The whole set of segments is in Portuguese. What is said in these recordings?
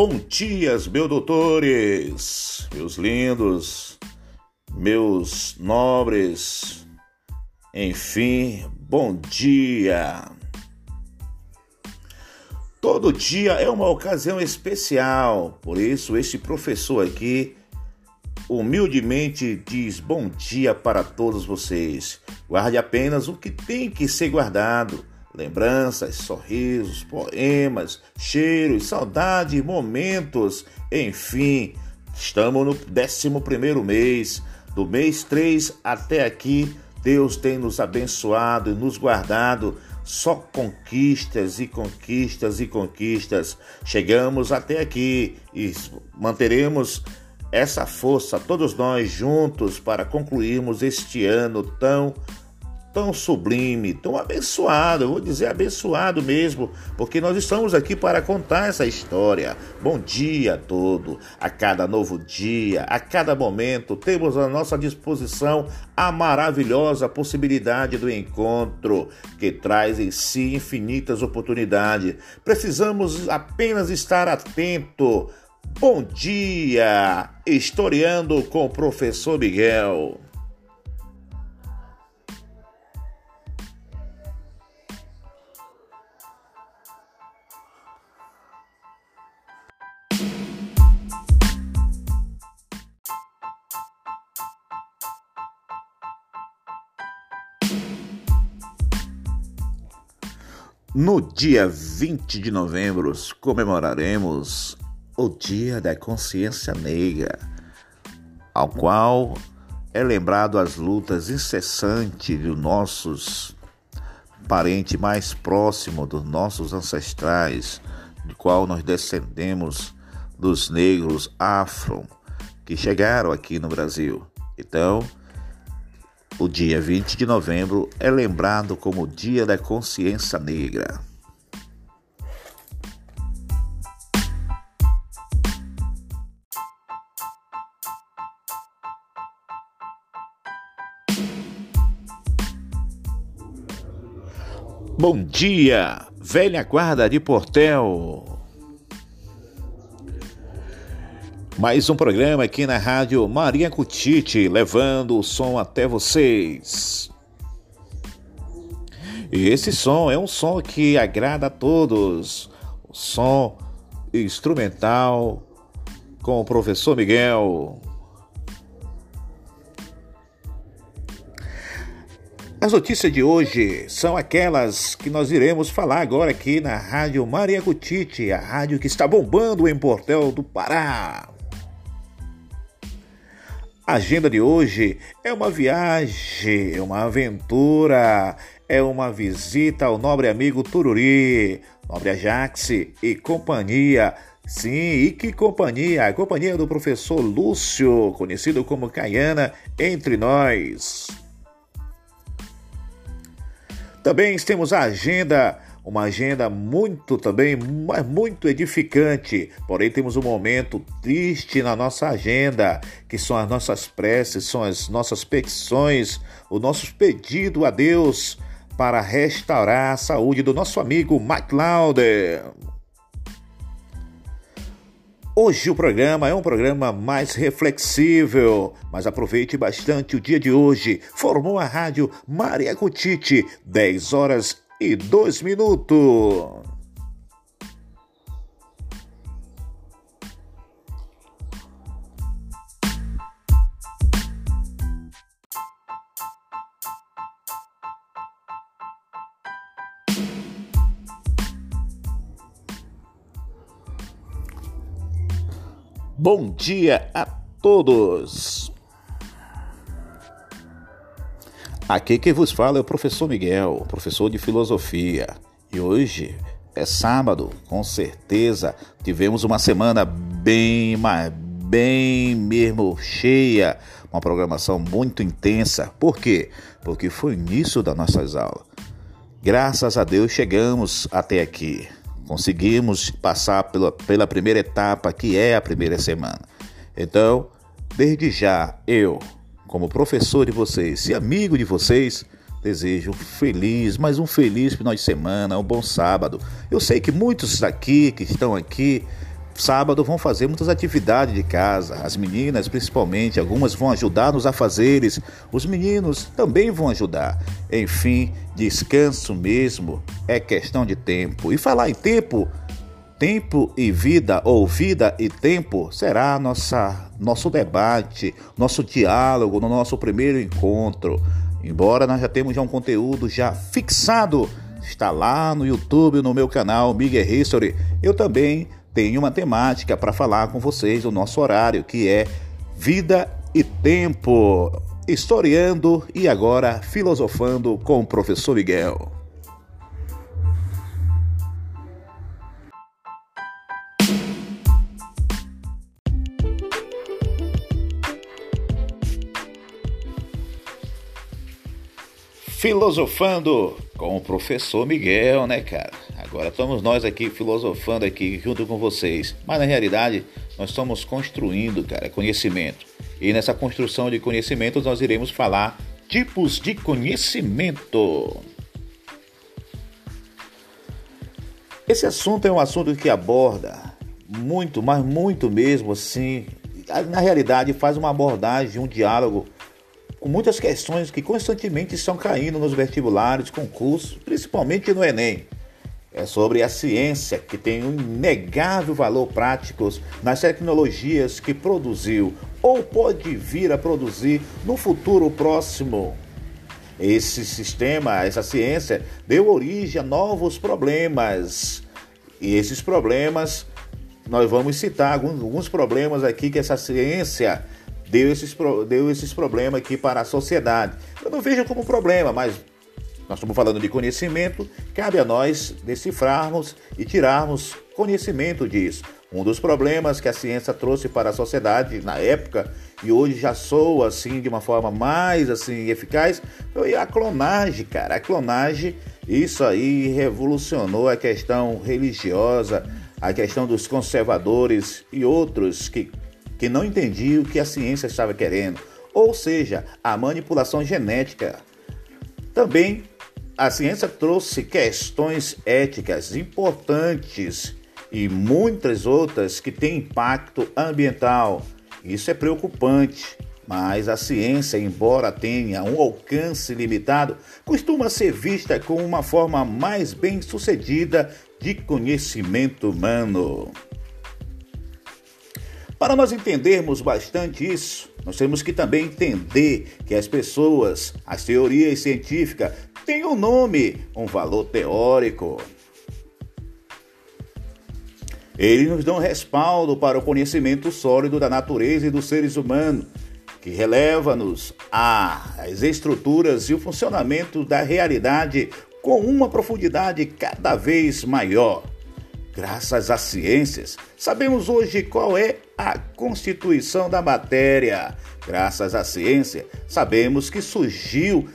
Bom dias, meus doutores, meus lindos, meus nobres, enfim, bom dia. Todo dia é uma ocasião especial, por isso este professor aqui humildemente diz bom dia para todos vocês. Guarde apenas o que tem que ser guardado lembranças, sorrisos, poemas, cheiros, saudade, momentos, enfim. Estamos no 11 mês, do mês 3 até aqui, Deus tem nos abençoado e nos guardado só conquistas e conquistas e conquistas. Chegamos até aqui e manteremos essa força, todos nós juntos, para concluirmos este ano tão tão sublime, tão abençoado, eu vou dizer abençoado mesmo, porque nós estamos aqui para contar essa história. Bom dia a todo, a cada novo dia, a cada momento, temos à nossa disposição a maravilhosa possibilidade do encontro, que traz em si infinitas oportunidades. Precisamos apenas estar atento. Bom dia! Historiando com o professor Miguel. No dia 20 de novembro, comemoraremos o Dia da Consciência Negra, ao qual é lembrado as lutas incessantes dos nossos parentes mais próximos, dos nossos ancestrais, do qual nós descendemos dos negros afro que chegaram aqui no Brasil. Então, o dia 20 de novembro é lembrado como o Dia da Consciência Negra. Bom dia, velha guarda de Portel. Mais um programa aqui na Rádio Maria Cutite, levando o som até vocês. E esse som é um som que agrada a todos. O som instrumental com o professor Miguel. As notícias de hoje são aquelas que nós iremos falar agora aqui na Rádio Maria Cutite, a rádio que está bombando em Portel do Pará. A agenda de hoje é uma viagem, é uma aventura, é uma visita ao nobre amigo Tururi, nobre Ajax e companhia. Sim, e que companhia? A companhia do professor Lúcio, conhecido como Caiana, entre nós. Também temos a agenda uma agenda muito também, mas muito edificante. Porém, temos um momento triste na nossa agenda, que são as nossas preces, são as nossas petições, o nosso pedido a Deus para restaurar a saúde do nosso amigo McLeod. Hoje o programa é um programa mais reflexível, mas aproveite bastante o dia de hoje. Formou a rádio Maria Cutite, 10 horas e dois minutos. Bom dia a todos! Aqui quem vos fala é o professor Miguel, professor de filosofia. E hoje é sábado, com certeza tivemos uma semana bem, bem mesmo cheia, uma programação muito intensa. Por quê? Porque foi início das nossas aulas. Graças a Deus chegamos até aqui. Conseguimos passar pela, pela primeira etapa, que é a primeira semana. Então, desde já, eu, como professor de vocês e amigo de vocês, desejo feliz, mais um feliz final de semana, um bom sábado. Eu sei que muitos daqui que estão aqui sábado vão fazer muitas atividades de casa. As meninas, principalmente, algumas vão ajudar nos afazeres. Os meninos também vão ajudar. Enfim, descanso mesmo é questão de tempo. E falar em tempo, tempo e vida ou vida e tempo será nossa nosso debate, nosso diálogo no nosso primeiro encontro. Embora nós já temos já um conteúdo já fixado, está lá no YouTube, no meu canal Miguel History. Eu também tenho uma temática para falar com vocês no nosso horário, que é vida e tempo. Historiando e agora filosofando com o professor Miguel. Filosofando com o professor Miguel, né, cara? Agora estamos nós aqui filosofando aqui junto com vocês. Mas na realidade, nós estamos construindo, cara, conhecimento. E nessa construção de conhecimento nós iremos falar tipos de conhecimento. Esse assunto é um assunto que aborda muito, mas muito mesmo assim, na realidade faz uma abordagem, um diálogo com muitas questões que constantemente estão caindo nos vestibulares, concursos, principalmente no Enem. É sobre a ciência, que tem um inegável valor prático nas tecnologias que produziu ou pode vir a produzir no futuro próximo. Esse sistema, essa ciência, deu origem a novos problemas. E esses problemas, nós vamos citar alguns, problemas aqui que essa ciência deu esses, deu esses problemas aqui para a sociedade. Eu não vejo como problema, mas nós estamos falando de conhecimento, cabe a nós decifrarmos e tirarmos conhecimento disso. Um dos problemas que a ciência trouxe para a sociedade na época e hoje já soa assim de uma forma mais assim eficaz foi a clonagem, cara. A clonagem, isso aí revolucionou a questão religiosa, a questão dos conservadores e outros que que não entendia o que a ciência estava querendo, ou seja, a manipulação genética. Também a ciência trouxe questões éticas importantes e muitas outras que têm impacto ambiental. Isso é preocupante, mas a ciência, embora tenha um alcance limitado, costuma ser vista como uma forma mais bem sucedida de conhecimento humano. Para nós entendermos bastante isso, nós temos que também entender que as pessoas, as teorias científicas, têm um nome, um valor teórico. Eles nos dão respaldo para o conhecimento sólido da natureza e dos seres humanos, que releva-nos às estruturas e o funcionamento da realidade com uma profundidade cada vez maior. Graças às ciências, sabemos hoje qual é a constituição da matéria. Graças à ciência, sabemos que surgiu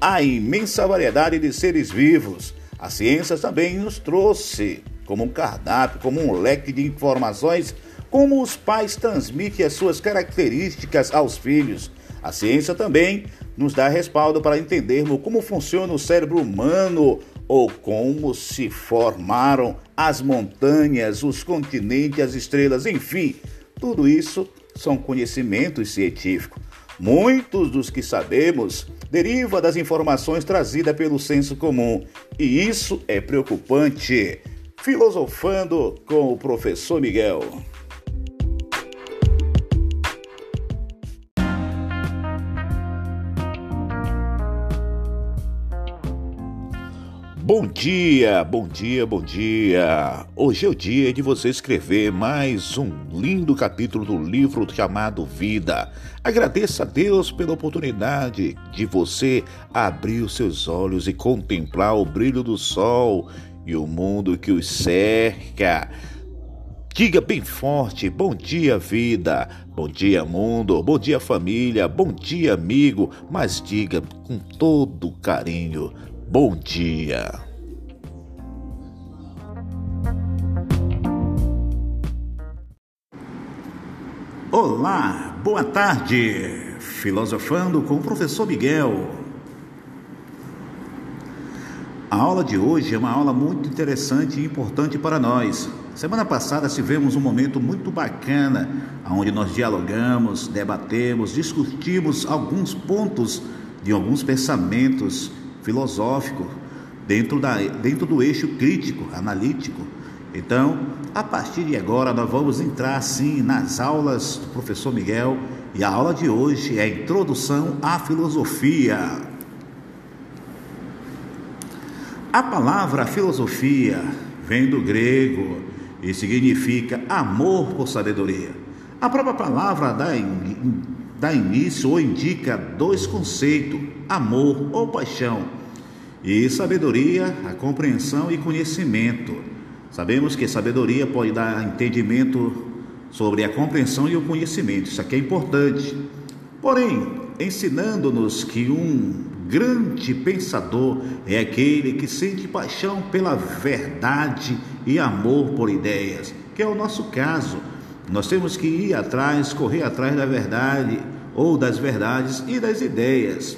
a imensa variedade de seres vivos. A ciência também nos trouxe como um cardápio, como um leque de informações, como os pais transmitem as suas características aos filhos. A ciência também nos dá respaldo para entendermos como funciona o cérebro humano ou como se formaram as montanhas, os continentes, as estrelas, enfim, tudo isso são conhecimentos científicos. Muitos dos que sabemos deriva das informações trazidas pelo senso comum, e isso é preocupante. Filosofando com o professor Miguel. Bom dia, bom dia, bom dia. Hoje é o dia de você escrever mais um lindo capítulo do livro chamado Vida. Agradeça a Deus pela oportunidade de você abrir os seus olhos e contemplar o brilho do sol e o mundo que os cerca. Diga bem forte: bom dia, vida, bom dia, mundo, bom dia, família, bom dia, amigo, mas diga com todo carinho bom dia. Olá, boa tarde. Filosofando com o professor Miguel. A aula de hoje é uma aula muito interessante e importante para nós. Semana passada tivemos um momento muito bacana, onde nós dialogamos, debatemos, discutimos alguns pontos de alguns pensamentos filosóficos dentro, da, dentro do eixo crítico, analítico. Então, a partir de agora, nós vamos entrar sim nas aulas do professor Miguel e a aula de hoje é a Introdução à Filosofia. A palavra filosofia vem do grego e significa amor por sabedoria. A própria palavra dá, dá início ou indica dois conceitos: amor ou paixão, e sabedoria, a compreensão e conhecimento. Sabemos que sabedoria pode dar entendimento sobre a compreensão e o conhecimento, isso aqui é importante. Porém, ensinando-nos que um grande pensador é aquele que sente paixão pela verdade e amor por ideias, que é o nosso caso. Nós temos que ir atrás, correr atrás da verdade ou das verdades e das ideias.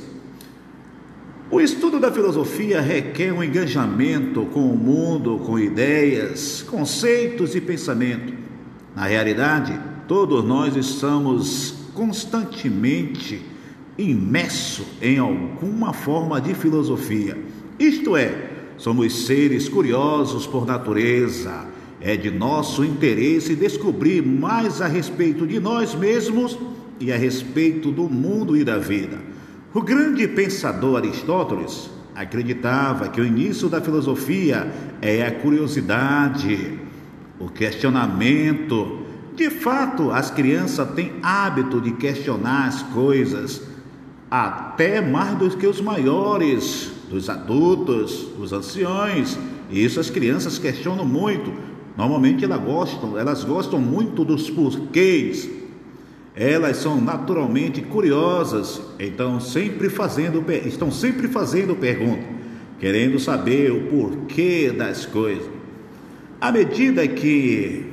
O estudo da filosofia requer um engajamento com o mundo, com ideias, conceitos e pensamento. Na realidade, todos nós estamos constantemente imerso em alguma forma de filosofia. Isto é, somos seres curiosos por natureza. É de nosso interesse descobrir mais a respeito de nós mesmos e a respeito do mundo e da vida. O grande pensador Aristóteles acreditava que o início da filosofia é a curiosidade, o questionamento. De fato, as crianças têm hábito de questionar as coisas até mais do que os maiores, dos adultos, os anciões. Isso as crianças questionam muito. Normalmente elas gostam, elas gostam muito dos porquês. Elas são naturalmente curiosas, então sempre fazendo, estão sempre fazendo perguntas, querendo saber o porquê das coisas. À medida que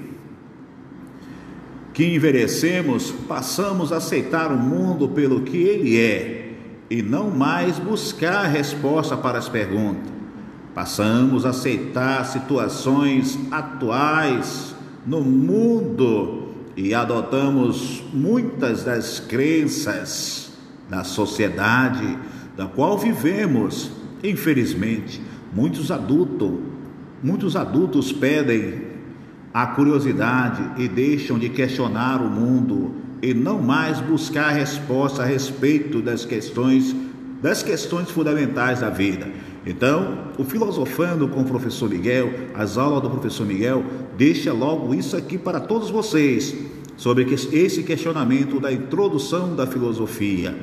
que envelhecemos, passamos a aceitar o mundo pelo que ele é e não mais buscar resposta para as perguntas. Passamos a aceitar situações atuais no mundo e adotamos muitas das crenças da sociedade da qual vivemos. Infelizmente, muitos adultos, muitos adultos pedem a curiosidade e deixam de questionar o mundo e não mais buscar resposta a respeito das questões das questões fundamentais da vida. Então, o filosofando com o professor Miguel, as aulas do professor Miguel, deixa logo isso aqui para todos vocês sobre esse questionamento da introdução da filosofia.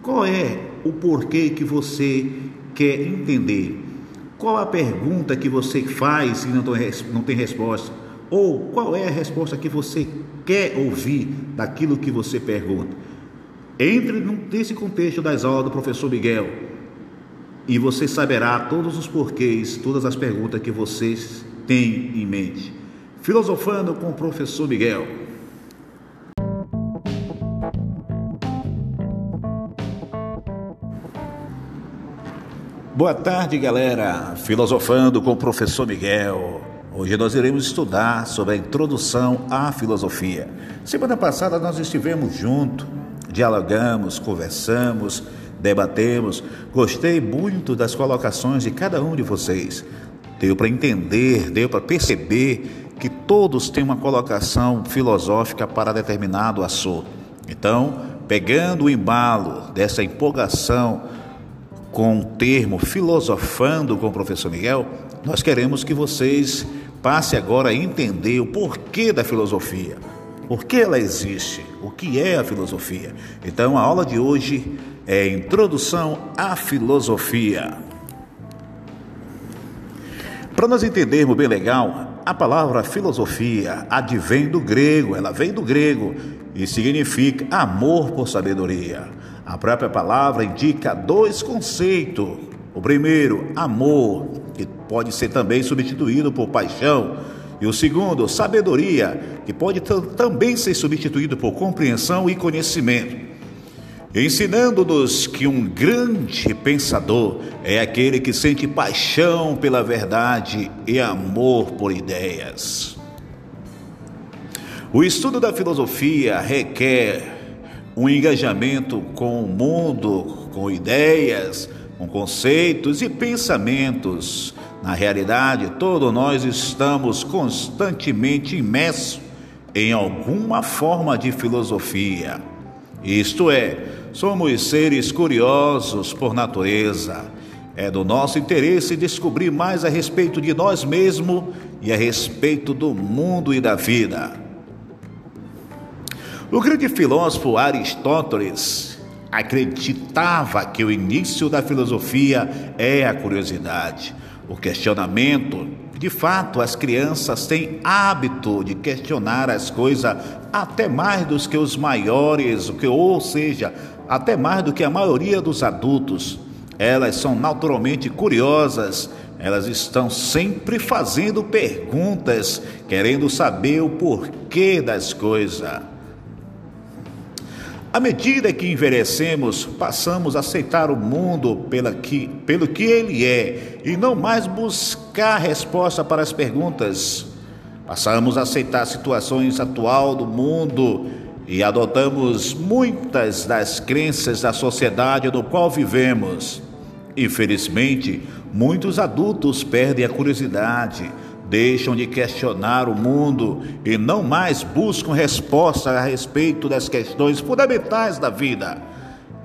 Qual é o porquê que você quer entender? Qual a pergunta que você faz e não tem resposta? Ou qual é a resposta que você quer ouvir daquilo que você pergunta? Entre nesse contexto das aulas do professor Miguel e você saberá todos os porquês, todas as perguntas que vocês têm em mente. Filosofando com o professor Miguel. Boa tarde, galera. Filosofando com o professor Miguel. Hoje nós iremos estudar sobre a introdução à filosofia. Semana passada nós estivemos juntos, dialogamos, conversamos, debatemos. Gostei muito das colocações de cada um de vocês. Deu para entender, deu para perceber que todos têm uma colocação filosófica para determinado assunto. Então, pegando o embalo dessa empolgação com o termo filosofando com o professor Miguel, nós queremos que vocês Passe agora a entender o porquê da filosofia. Por que ela existe? O que é a filosofia? Então, a aula de hoje é Introdução à Filosofia. Para nós entendermos bem legal, a palavra filosofia advém do grego, ela vem do grego e significa amor por sabedoria. A própria palavra indica dois conceitos. O primeiro, amor, que pode ser também substituído por paixão. E o segundo, sabedoria, que pode também ser substituído por compreensão e conhecimento. Ensinando-nos que um grande pensador é aquele que sente paixão pela verdade e amor por ideias. O estudo da filosofia requer um engajamento com o mundo, com ideias, com conceitos e pensamentos. Na realidade, todos nós estamos constantemente imersos em alguma forma de filosofia. Isto é, somos seres curiosos por natureza. É do nosso interesse descobrir mais a respeito de nós mesmos e a respeito do mundo e da vida. O grande filósofo Aristóteles acreditava que o início da filosofia é a curiosidade, o questionamento. De fato, as crianças têm hábito de questionar as coisas até mais do que os maiores, ou seja, até mais do que a maioria dos adultos. Elas são naturalmente curiosas, elas estão sempre fazendo perguntas, querendo saber o porquê das coisas. À medida que envelhecemos, passamos a aceitar o mundo pela que, pelo que ele é e não mais buscar resposta para as perguntas. Passamos a aceitar a situações atual do mundo e adotamos muitas das crenças da sociedade no qual vivemos. Infelizmente, muitos adultos perdem a curiosidade deixam de questionar o mundo e não mais buscam respostas a respeito das questões fundamentais da vida.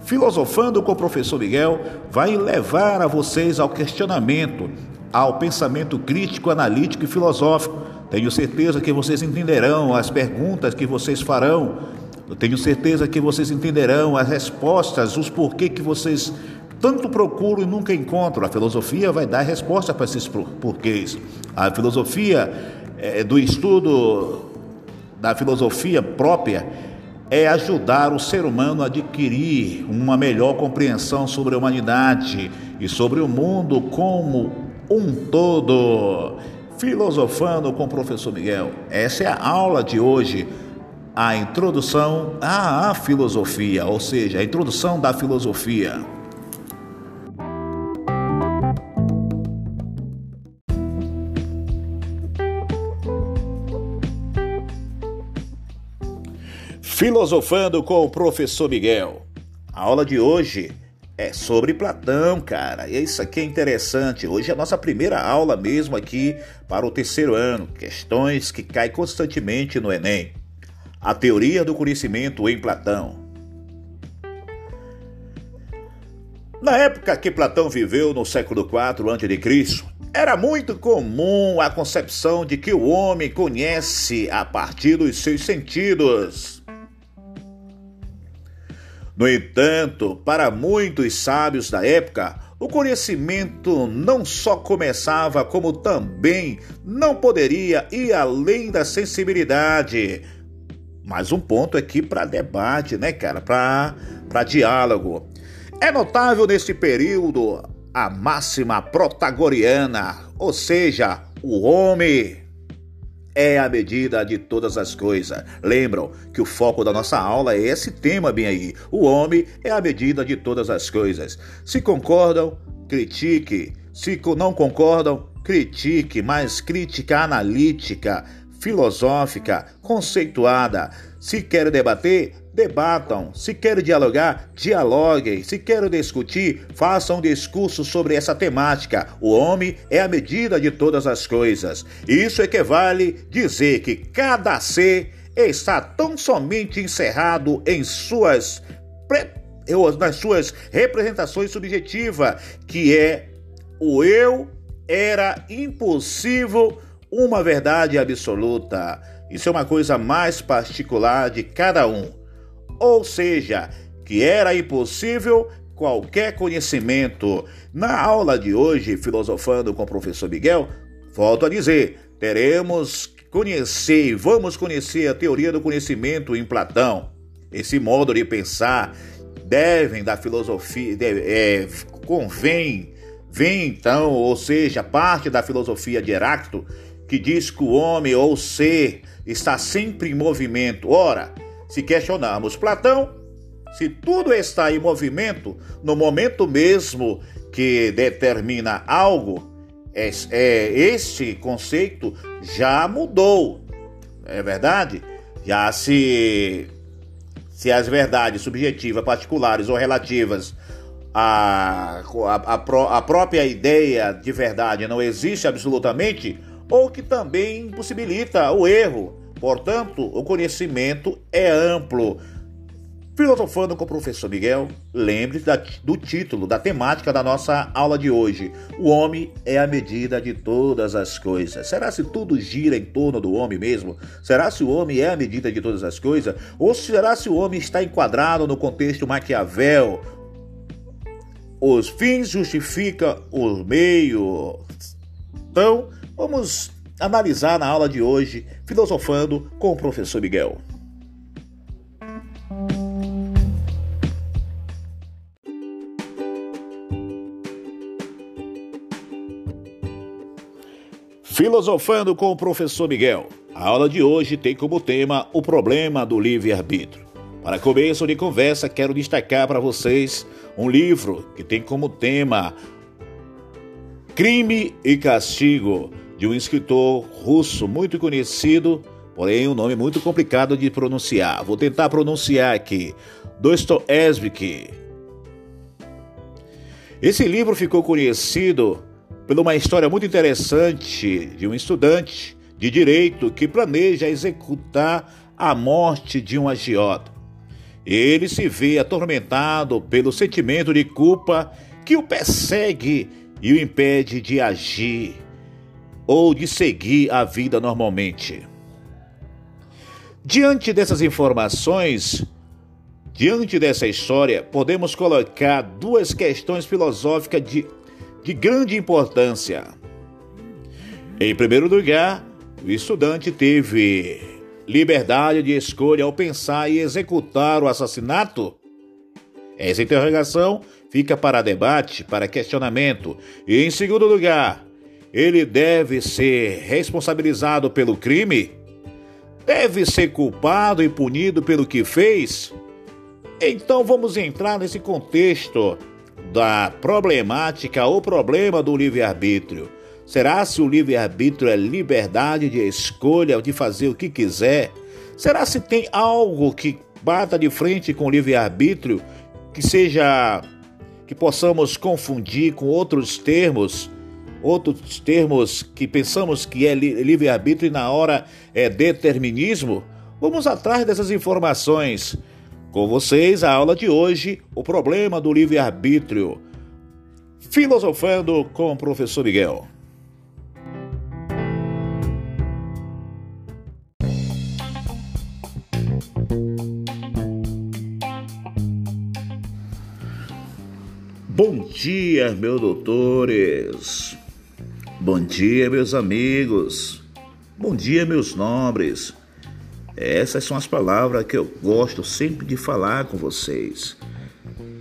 Filosofando com o professor Miguel vai levar a vocês ao questionamento, ao pensamento crítico, analítico e filosófico. Tenho certeza que vocês entenderão as perguntas que vocês farão. Eu tenho certeza que vocês entenderão as respostas, os porquê que vocês tanto procuro e nunca encontro. A filosofia vai dar resposta para esses porquês. A filosofia é, do estudo da filosofia própria é ajudar o ser humano a adquirir uma melhor compreensão sobre a humanidade e sobre o mundo como um todo. Filosofando com o professor Miguel. Essa é a aula de hoje. A introdução à filosofia, ou seja, a introdução da filosofia. Filosofando com o professor Miguel. A aula de hoje é sobre Platão, cara. E isso aqui é interessante. Hoje é a nossa primeira aula mesmo aqui para o terceiro ano. Questões que caem constantemente no Enem. A teoria do conhecimento em Platão. Na época que Platão viveu no século IV a.C., era muito comum a concepção de que o homem conhece a partir dos seus sentidos. No entanto, para muitos sábios da época, o conhecimento não só começava, como também não poderia ir além da sensibilidade. Mais um ponto aqui para debate, né, cara? Para diálogo. É notável neste período a máxima protagoriana, ou seja, o homem é a medida de todas as coisas. Lembram que o foco da nossa aula é esse tema bem aí. O homem é a medida de todas as coisas. Se concordam, critique. Se não concordam, critique, mas crítica analítica, filosófica, conceituada. Se quer debater, debatam. Se querem dialogar, dialoguem. Se querem discutir, façam um discurso sobre essa temática. O homem é a medida de todas as coisas. Isso equivale dizer que cada ser está tão somente encerrado em suas nas suas representações subjetivas, que é o eu era impossível uma verdade absoluta. Isso é uma coisa mais particular de cada um ou seja, que era impossível qualquer conhecimento. Na aula de hoje, filosofando com o professor Miguel, volto a dizer, teremos que conhecer, vamos conhecer a teoria do conhecimento em Platão. Esse modo de pensar devem da filosofia, deve, é, convém, vem então, ou seja, parte da filosofia de Heráclito, que diz que o homem ou ser está sempre em movimento. Ora, se questionarmos Platão, se tudo está em movimento, no momento mesmo que determina algo, é, é, este conceito já mudou. É verdade? Já se, se as verdades subjetivas, particulares ou relativas à, própria ideia de verdade não existe absolutamente, ou que também possibilita o erro. Portanto, o conhecimento é amplo. Filosofando com o professor Miguel, lembre-se do título, da temática da nossa aula de hoje. O homem é a medida de todas as coisas. Será se tudo gira em torno do homem mesmo? Será se o homem é a medida de todas as coisas? Ou será se o homem está enquadrado no contexto Maquiavel? Os fins justificam os meios. Então, vamos analisar na aula de hoje, filosofando com o professor Miguel. Filosofando com o professor Miguel. A aula de hoje tem como tema o problema do livre-arbítrio. Para começo de conversa, quero destacar para vocês um livro que tem como tema Crime e Castigo, de um escritor russo muito conhecido, porém um nome muito complicado de pronunciar. Vou tentar pronunciar aqui: Dostoevsky. Esse livro ficou conhecido por uma história muito interessante de um estudante de direito que planeja executar a morte de um agiota. Ele se vê atormentado pelo sentimento de culpa que o persegue e o impede de agir ou de seguir a vida normalmente. Diante dessas informações, diante dessa história, podemos colocar duas questões filosóficas de de grande importância. Em primeiro lugar, o estudante teve liberdade de escolha ao pensar e executar o assassinato? Essa interrogação fica para debate, para questionamento. E em segundo lugar, ele deve ser responsabilizado pelo crime? Deve ser culpado e punido pelo que fez? Então vamos entrar nesse contexto da problemática ou problema do livre-arbítrio. Será se o livre-arbítrio é liberdade de escolha de fazer o que quiser? Será se tem algo que bata de frente com o livre-arbítrio que seja que possamos confundir com outros termos, outros termos que pensamos que é livre-arbítrio e na hora é determinismo? Vamos atrás dessas informações. Com vocês, a aula de hoje, o problema do livre-arbítrio. Filosofando com o professor Miguel. Bom dia, meus doutores. Bom dia, meus amigos. Bom dia, meus nobres. Essas são as palavras que eu gosto sempre de falar com vocês.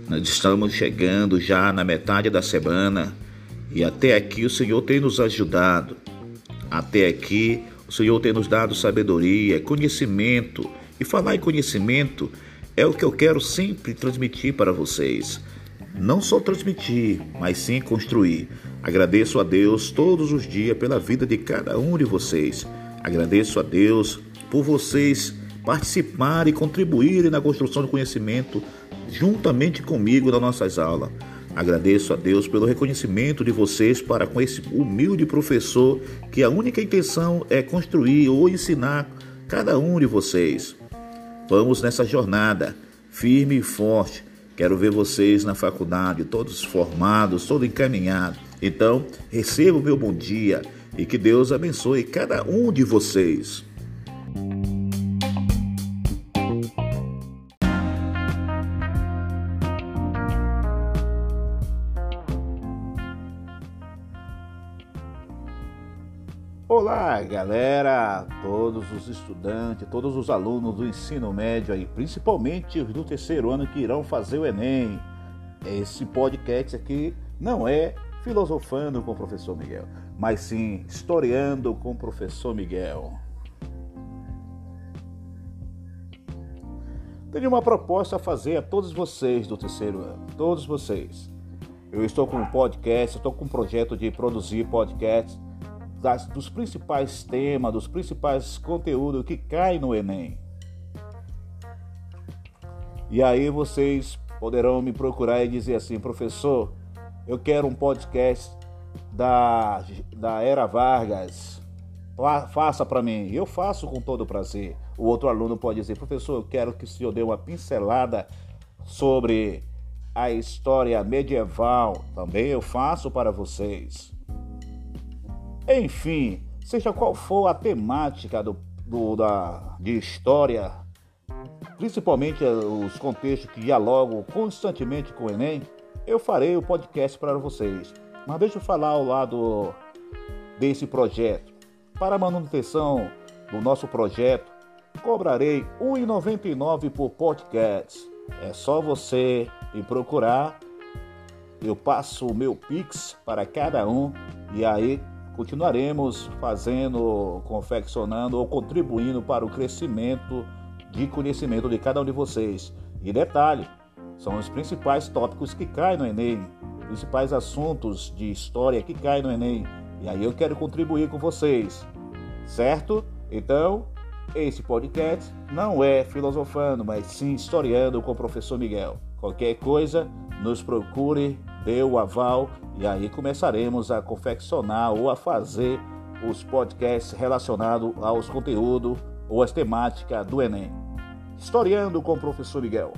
Nós estamos chegando já na metade da semana e até aqui o Senhor tem nos ajudado. Até aqui o Senhor tem nos dado sabedoria, conhecimento. E falar em conhecimento é o que eu quero sempre transmitir para vocês. Não só transmitir, mas sim construir. Agradeço a Deus todos os dias pela vida de cada um de vocês. Agradeço a Deus por vocês participarem e contribuírem na construção do conhecimento juntamente comigo nas nossas aulas. Agradeço a Deus pelo reconhecimento de vocês para com esse humilde professor que a única intenção é construir ou ensinar cada um de vocês. Vamos nessa jornada firme e forte. Quero ver vocês na faculdade, todos formados, todos encaminhados. Então, receba o meu bom dia e que Deus abençoe cada um de vocês. Olá, galera, todos os estudantes, todos os alunos do ensino médio aí, principalmente os do terceiro ano que irão fazer o Enem. Esse podcast aqui não é filosofando com o professor Miguel, mas sim historiando com o professor Miguel. Tenho uma proposta a fazer a todos vocês do terceiro ano, todos vocês. Eu estou com um podcast, estou com um projeto de produzir podcasts das, dos principais temas, dos principais conteúdos que caem no Enem. E aí vocês poderão me procurar e dizer assim, professor, eu quero um podcast da, da Era Vargas. Faça para mim. Eu faço com todo prazer. O outro aluno pode dizer, professor, eu quero que o senhor dê uma pincelada sobre a história medieval. Também eu faço para vocês. Enfim, seja qual for a temática do, do da, de história, principalmente os contextos que dialogam constantemente com o Enem, eu farei o podcast para vocês. Mas deixa eu falar ao lado desse projeto. Para a manutenção do nosso projeto, cobrarei R$ 1,99 por podcast. É só você me procurar. Eu passo o meu Pix para cada um e aí continuaremos fazendo, confeccionando ou contribuindo para o crescimento de conhecimento de cada um de vocês. E detalhe, são os principais tópicos que caem no Enem, principais assuntos de história que caem no Enem. E aí eu quero contribuir com vocês, certo? Então, esse podcast não é filosofando, mas sim historiando com o professor Miguel. Qualquer coisa, nos procure, dê o aval e aí começaremos a confeccionar ou a fazer os podcasts relacionados aos conteúdos ou às temáticas do Enem. Historiando com o professor Miguel.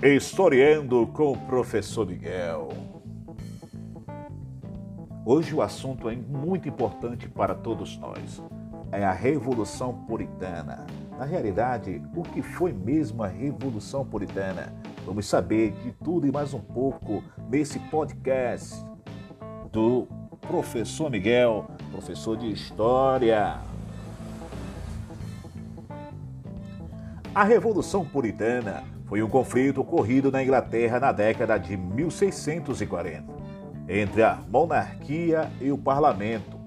Historiando com o professor Miguel. Hoje o assunto é muito importante para todos nós. É a Revolução Puritana. Na realidade, o que foi mesmo a Revolução Puritana? Vamos saber de tudo e mais um pouco nesse podcast do professor Miguel, professor de História. A Revolução Puritana foi um conflito ocorrido na Inglaterra na década de 1640, entre a monarquia e o parlamento.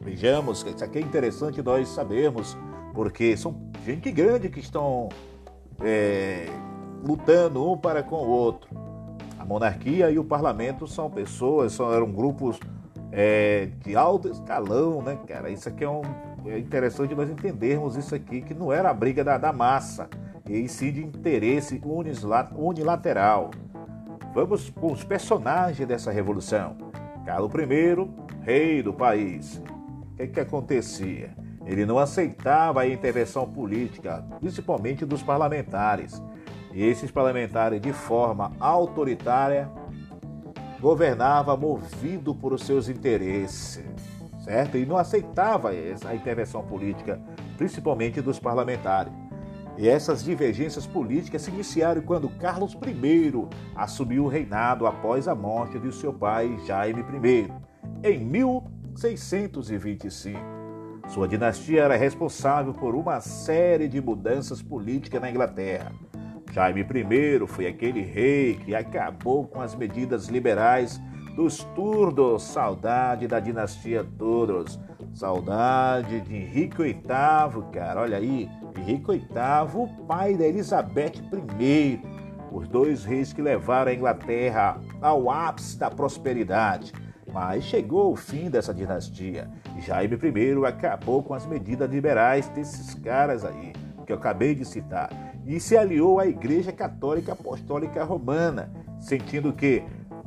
Vejamos isso aqui é interessante nós sabermos, porque são gente grande que estão é, lutando um para com o outro. A monarquia e o parlamento são pessoas, são, eram grupos é, de alto escalão, né, cara? Isso aqui é, um, é interessante nós entendermos isso aqui, que não era a briga da, da massa e sim de interesse unilateral. Vamos com os personagens dessa revolução. Carlos I, rei do país. O que, que acontecia? Ele não aceitava a intervenção política, principalmente dos parlamentares. E esses parlamentares, de forma autoritária, governava movido por os seus interesses, certo? E não aceitava a intervenção política, principalmente dos parlamentares. E essas divergências políticas se iniciaram quando Carlos I assumiu o reinado após a morte de seu pai Jaime I, em 1625. Sua dinastia era responsável por uma série de mudanças políticas na Inglaterra. Jaime I foi aquele rei que acabou com as medidas liberais dos Turdos, saudade da dinastia Tudors, saudade de Henrique VIII, cara, olha aí, Henrique VIII, pai da Elizabeth I, os dois reis que levaram a Inglaterra ao ápice da prosperidade. Mas chegou o fim dessa dinastia Jaime I acabou com as medidas liberais desses caras aí, que eu acabei de citar, e se aliou à Igreja Católica Apostólica Romana, sentindo que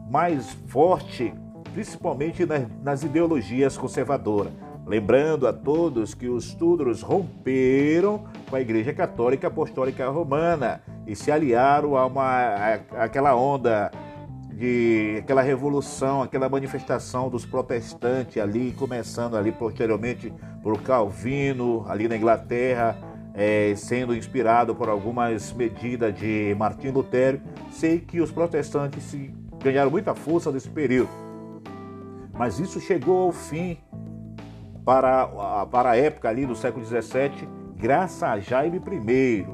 mais forte, principalmente nas, nas ideologias conservadoras. Lembrando a todos que os Tudors romperam com a Igreja Católica Apostólica Romana e se aliaram a uma aquela onda de aquela revolução, aquela manifestação dos protestantes ali, começando ali posteriormente por Calvino, ali na Inglaterra, é, sendo inspirado por algumas medidas de Martim Lutero. Sei que os protestantes ganharam muita força nesse período, mas isso chegou ao fim para, para a época ali do século XVII, graças a Jaime I,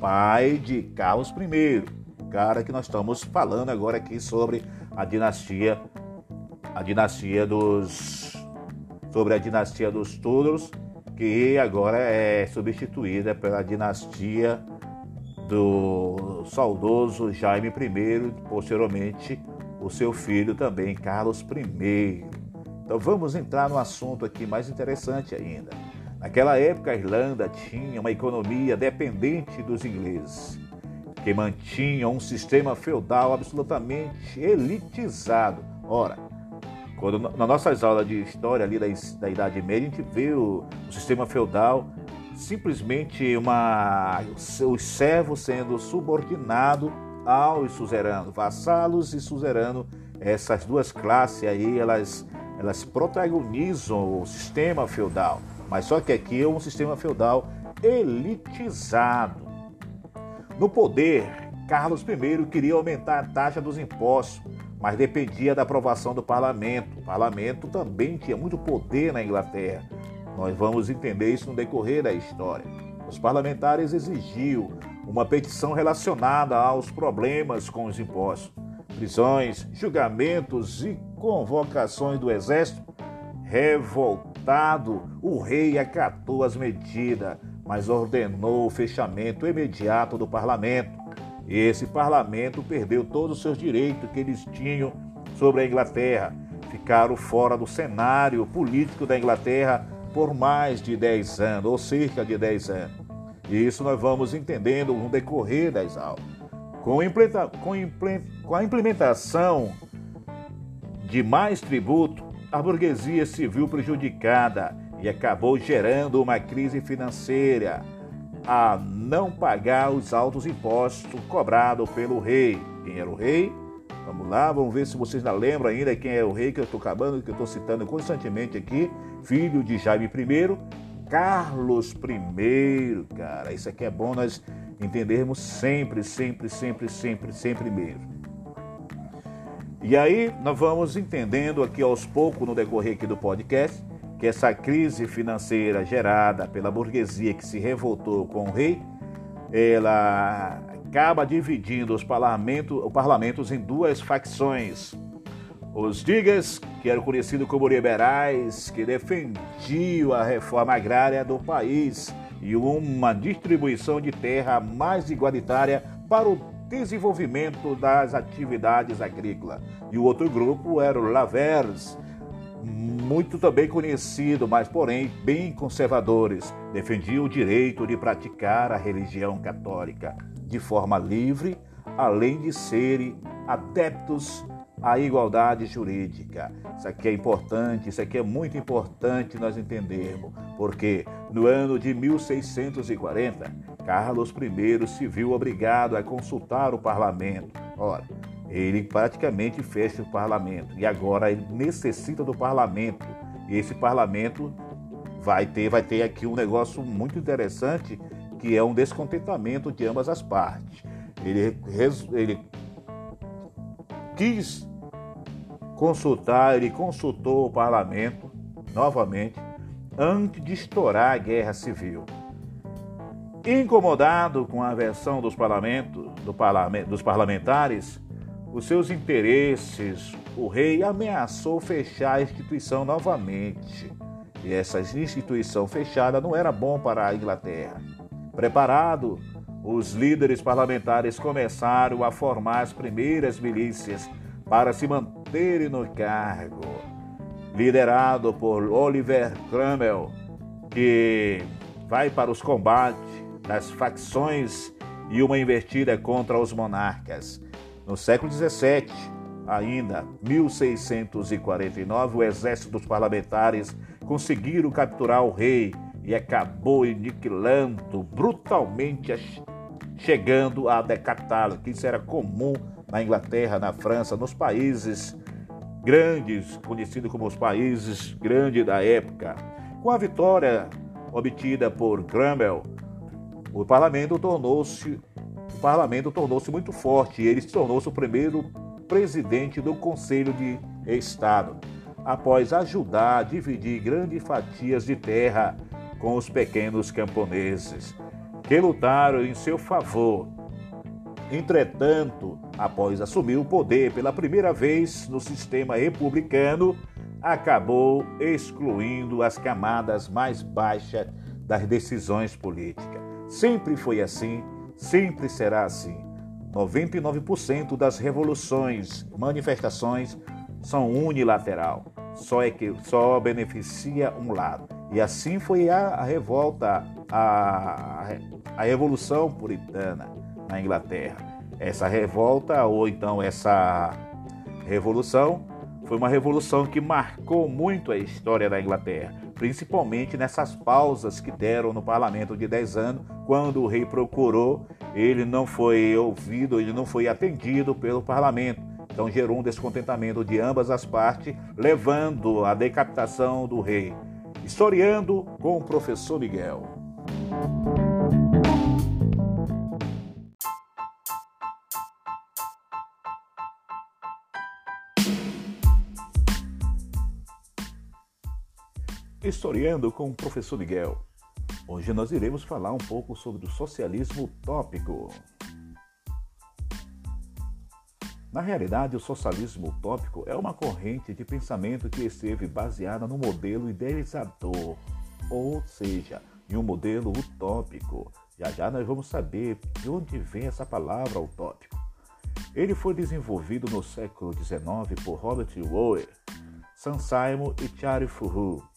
pai de Carlos I, cara que nós estamos falando agora aqui sobre a dinastia, a dinastia dos, sobre a dinastia dos Tudors, que agora é substituída pela dinastia do saudoso Jaime I, posteriormente o seu filho também, Carlos I. Então vamos entrar no assunto aqui mais interessante ainda. Naquela época, a Irlanda tinha uma economia dependente dos ingleses, que mantinham um sistema feudal absolutamente elitizado. Ora, quando nas nossas aulas de história ali da, da Idade Média, a gente vê o, o sistema feudal simplesmente uma, os servos sendo subordinados aos suzeranos, vassalos e suzerano. Essas duas classes aí, elas, elas protagonizam o sistema feudal. Mas só que aqui é um sistema feudal elitizado. No poder, Carlos I queria aumentar a taxa dos impostos, mas dependia da aprovação do parlamento. O parlamento também tinha muito poder na Inglaterra. Nós vamos entender isso no decorrer da história. Os parlamentares exigiam uma petição relacionada aos problemas com os impostos, prisões, julgamentos e convocações do exército. Revoltado, o rei acatou as medidas, mas ordenou o fechamento imediato do parlamento. E esse parlamento perdeu todos os seus direitos que eles tinham sobre a Inglaterra. Ficaram fora do cenário político da Inglaterra por mais de 10 anos, ou cerca de 10 anos. E isso nós vamos entendendo no decorrer das aulas. Com, com a implementação de mais tributo, a burguesia se viu prejudicada e acabou gerando uma crise financeira a não pagar os altos impostos cobrados pelo rei. Quem era o rei? Vamos lá, vamos ver se vocês ainda lembram ainda quem é o rei que eu estou acabando, que eu estou citando constantemente aqui, filho de Jaime I, Carlos I, cara. Isso aqui é bom nós entendermos sempre, sempre, sempre, sempre, sempre mesmo. E aí nós vamos entendendo aqui aos poucos no decorrer aqui do podcast que essa crise financeira gerada pela burguesia que se revoltou com o rei, ela acaba dividindo os parlamentos, os parlamentos em duas facções. Os digas, que eram conhecidos como liberais, que defendiam a reforma agrária do país e uma distribuição de terra mais igualitária para o desenvolvimento das atividades agrícolas. E o outro grupo era o Lavers, muito também conhecido, mas porém bem conservadores, defendiam o direito de praticar a religião católica de forma livre, além de serem adeptos à igualdade jurídica. Isso aqui é importante, isso aqui é muito importante nós entendermos, porque no ano de 1640, Carlos I se viu obrigado a consultar o parlamento. Ora, ele praticamente fecha o parlamento e agora ele necessita do parlamento. E esse parlamento vai ter, vai ter aqui um negócio muito interessante que é um descontentamento de ambas as partes. Ele, ele quis consultar, ele consultou o parlamento novamente antes de estourar a guerra civil. Incomodado com a versão dos, parlamento, do parlamento, dos parlamentares, os seus interesses, o rei ameaçou fechar a instituição novamente. E essa instituição fechada não era bom para a Inglaterra. Preparado, os líderes parlamentares começaram a formar as primeiras milícias para se manterem no cargo. Liderado por Oliver Cromwell, que vai para os combates das facções e uma invertida contra os monarcas. No século XVII, ainda 1649, o exército dos parlamentares conseguiram capturar o rei e acabou aniquilando brutalmente, chegando a decatá-lo, que isso era comum na Inglaterra, na França, nos países grandes, conhecidos como os países grandes da época. Com a vitória obtida por Cromwell, o parlamento tornou-se o parlamento tornou-se muito forte e ele se tornou-se o primeiro presidente do Conselho de Estado, após ajudar a dividir grandes fatias de terra com os pequenos camponeses, que lutaram em seu favor. Entretanto, após assumir o poder pela primeira vez no sistema republicano, acabou excluindo as camadas mais baixas das decisões políticas. Sempre foi assim, sempre será assim. 99% das revoluções, manifestações são unilateral, só é que só beneficia um lado. E assim foi a, a revolta, a, a revolução puritana na Inglaterra. Essa revolta ou então essa revolução foi uma revolução que marcou muito a história da Inglaterra, principalmente nessas pausas que deram no parlamento de 10 anos, quando o rei procurou, ele não foi ouvido, ele não foi atendido pelo parlamento. Então gerou um descontentamento de ambas as partes, levando à decapitação do rei. Historiando com o professor Miguel. Historiando com o professor Miguel. Hoje nós iremos falar um pouco sobre o socialismo utópico. Na realidade, o socialismo utópico é uma corrente de pensamento que esteve baseada no modelo idealizador, ou seja, em um modelo utópico. Já já nós vamos saber de onde vem essa palavra utópico. Ele foi desenvolvido no século XIX por Robert Rowe, Sam Simon e Charles Fourier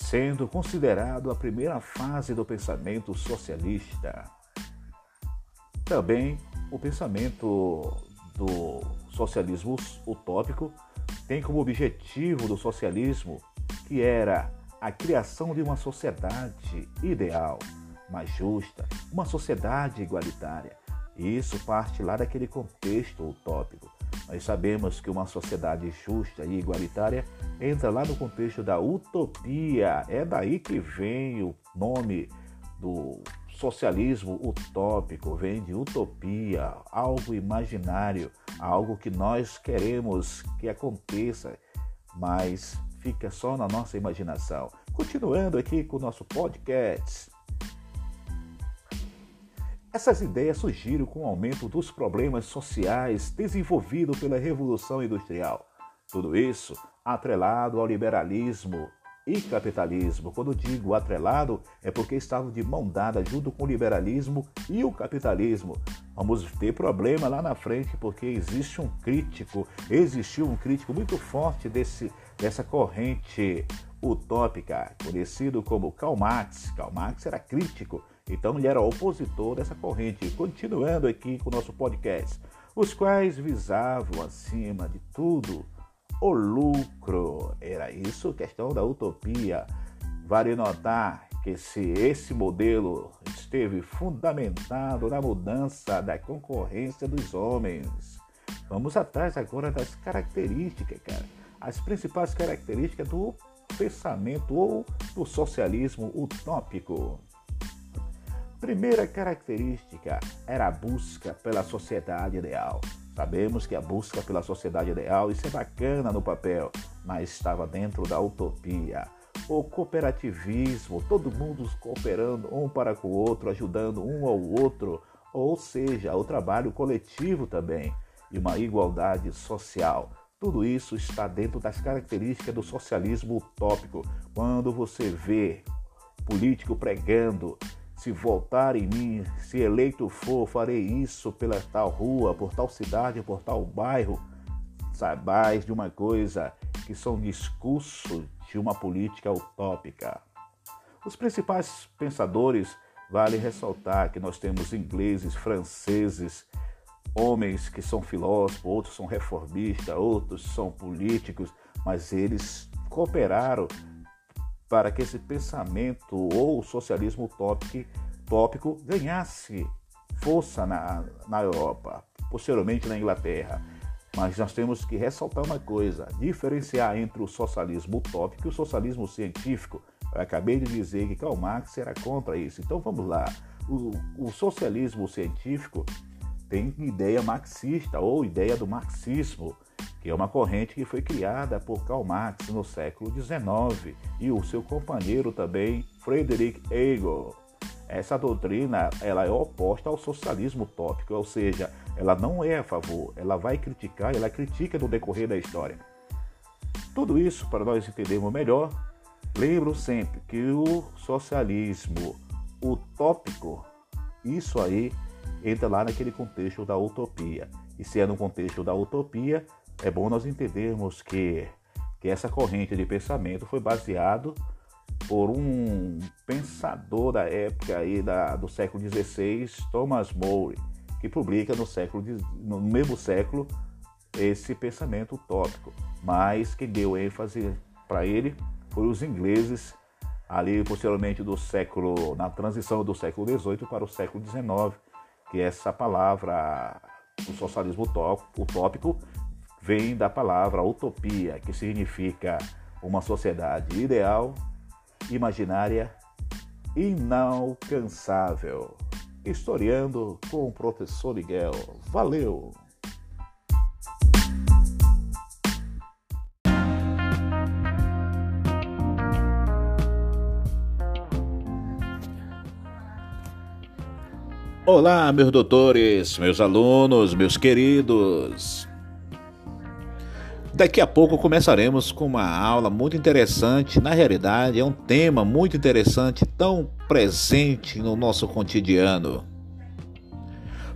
sendo considerado a primeira fase do pensamento socialista. Também o pensamento do socialismo utópico tem como objetivo do socialismo que era a criação de uma sociedade ideal, mais justa, uma sociedade igualitária. E isso parte lá daquele contexto utópico. Nós sabemos que uma sociedade justa e igualitária entra lá no contexto da utopia. É daí que vem o nome do socialismo utópico, vem de utopia, algo imaginário, algo que nós queremos que aconteça, mas fica só na nossa imaginação. Continuando aqui com o nosso podcast. Essas ideias surgiram com o aumento dos problemas sociais desenvolvido pela Revolução Industrial. Tudo isso atrelado ao liberalismo e capitalismo. Quando digo atrelado, é porque estavam de mão dada junto com o liberalismo e o capitalismo. Vamos ter problema lá na frente porque existe um crítico, existiu um crítico muito forte desse, dessa corrente utópica, conhecido como Karl Marx. Karl Marx era crítico, então ele era opositor dessa corrente. Continuando aqui com o nosso podcast, os quais visavam, acima de tudo, o lucro. Era isso, questão da utopia. Vale notar que se esse modelo esteve fundamentado na mudança da concorrência dos homens. Vamos atrás agora das características, cara. As principais características do pensamento ou do socialismo utópico. Primeira característica era a busca pela sociedade ideal. Sabemos que a busca pela sociedade ideal, isso é bacana no papel, mas estava dentro da utopia. O cooperativismo, todo mundo cooperando um para com o outro, ajudando um ao outro, ou seja, o trabalho coletivo também, e uma igualdade social. Tudo isso está dentro das características do socialismo utópico. Quando você vê político pregando se voltar em mim, se eleito for, farei isso pela tal rua, por tal cidade, por tal bairro. Saibais de uma coisa, que são discursos de uma política utópica. Os principais pensadores, vale ressaltar que nós temos ingleses, franceses, homens que são filósofos, outros são reformistas, outros são políticos, mas eles cooperaram para que esse pensamento ou socialismo utópico ganhasse força na, na Europa, posteriormente na Inglaterra. Mas nós temos que ressaltar uma coisa: diferenciar entre o socialismo utópico e o socialismo científico. Eu acabei de dizer que Karl Marx era contra isso. Então vamos lá. O, o socialismo científico tem ideia marxista ou ideia do marxismo que é uma corrente que foi criada por Karl Marx no século XIX e o seu companheiro também, Friedrich Hegel. Essa doutrina ela é oposta ao socialismo utópico, ou seja, ela não é a favor, ela vai criticar, ela critica no decorrer da história. Tudo isso para nós entendermos melhor, lembro sempre que o socialismo utópico, isso aí entra lá naquele contexto da utopia. E se é no contexto da utopia, é bom nós entendermos que, que essa corrente de pensamento foi baseado por um pensador da época aí da, do século XVI, Thomas More, que publica no, século, no mesmo século esse pensamento utópico. Mas quem deu ênfase para ele foi os ingleses ali posteriormente do século, na transição do século XVIII para o século XIX, que essa palavra, o socialismo utópico, vem da palavra utopia, que significa uma sociedade ideal, imaginária, inalcançável. Historiando com o professor Miguel. Valeu! Olá, meus doutores, meus alunos, meus queridos. Daqui a pouco começaremos com uma aula muito interessante. Na realidade, é um tema muito interessante, tão presente no nosso cotidiano.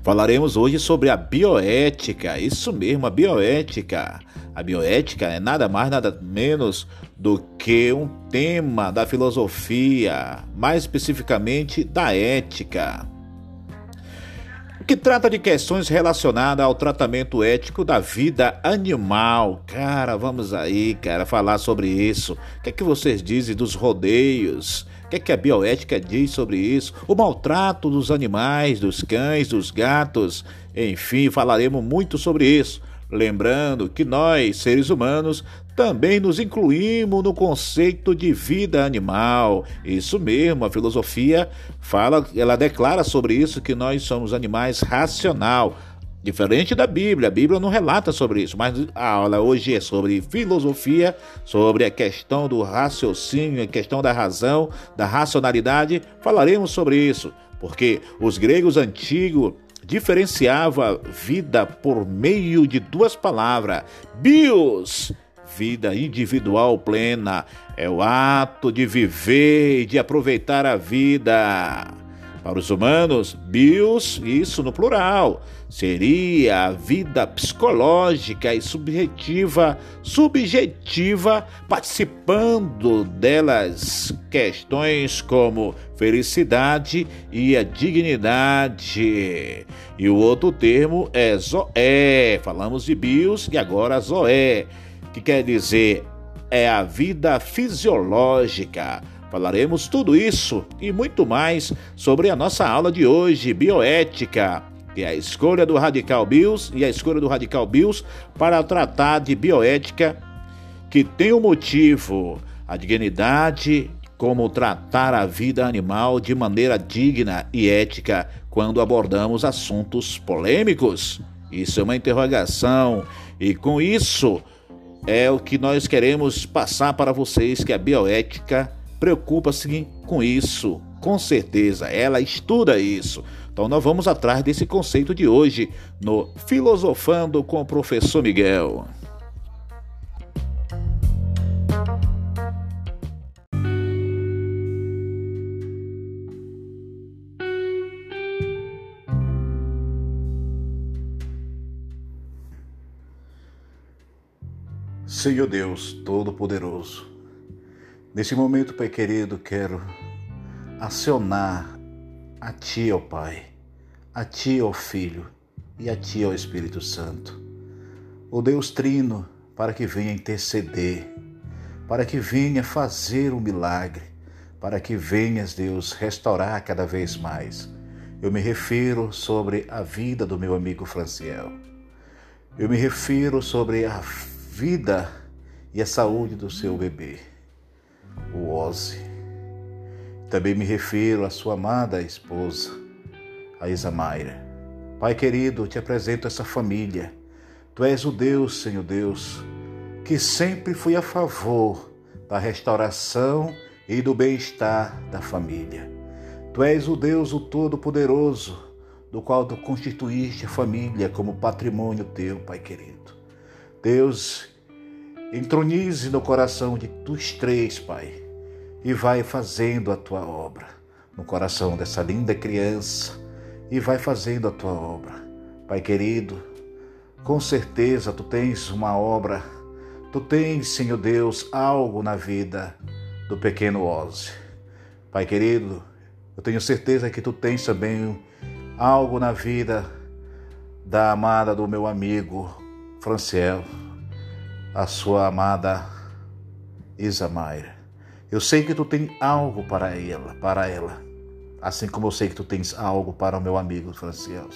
Falaremos hoje sobre a bioética, isso mesmo, a bioética. A bioética é nada mais, nada menos do que um tema da filosofia, mais especificamente da ética que trata de questões relacionadas ao tratamento ético da vida animal. Cara, vamos aí, cara, falar sobre isso. O que é que vocês dizem dos rodeios? O que é que a bioética diz sobre isso? O maltrato dos animais, dos cães, dos gatos. Enfim, falaremos muito sobre isso. Lembrando que nós, seres humanos, também nos incluímos no conceito de vida animal. Isso mesmo, a filosofia fala, ela declara sobre isso que nós somos animais racional. Diferente da Bíblia, a Bíblia não relata sobre isso, mas a aula hoje é sobre filosofia, sobre a questão do raciocínio, a questão da razão, da racionalidade. Falaremos sobre isso, porque os gregos antigos diferenciava vida por meio de duas palavras: bios, vida individual plena, é o ato de viver e de aproveitar a vida. Para os humanos, bios, isso no plural, seria a vida psicológica e subjetiva, subjetiva, participando delas questões como felicidade e a dignidade. E o outro termo é zoé. Falamos de bios e agora zoé, que quer dizer é a vida fisiológica. Falaremos tudo isso e muito mais sobre a nossa aula de hoje, bioética que é a escolha do Radical Bills e a escolha do Radical Bills para tratar de bioética que tem o um motivo, a dignidade, como tratar a vida animal de maneira digna e ética quando abordamos assuntos polêmicos. Isso é uma interrogação e com isso é o que nós queremos passar para vocês que a bioética preocupa-se com isso, com certeza, ela estuda isso. Então nós vamos atrás desse conceito de hoje no Filosofando com o Professor Miguel. Senhor Deus Todo-Poderoso, nesse momento, Pai querido, quero acionar a Ti, ó Pai, a Ti, ó Filho, e a Ti, ó Espírito Santo. O Deus Trino, para que venha interceder, para que venha fazer um milagre, para que venhas, Deus, restaurar cada vez mais. Eu me refiro sobre a vida do meu amigo Franciel. Eu me refiro sobre a vida e a saúde do seu bebê, o Ozzy. Também me refiro à sua amada esposa, a Isamayra. Pai querido, te apresento essa família. Tu és o Deus, Senhor Deus, que sempre fui a favor da restauração e do bem-estar da família. Tu és o Deus, o Todo-Poderoso, do qual tu constituíste a família como patrimônio teu, Pai querido. Deus, entronize no coração de tus três, Pai, e vai fazendo a tua obra no coração dessa linda criança e vai fazendo a tua obra. Pai querido, com certeza tu tens uma obra, tu tens, Senhor Deus, algo na vida do pequeno Ozzy. Pai querido, eu tenho certeza que tu tens também algo na vida da amada do meu amigo Franciel, a sua amada Isamaira. Eu sei que tu tens algo para ela, para ela, assim como eu sei que tu tens algo para o meu amigo Franciel.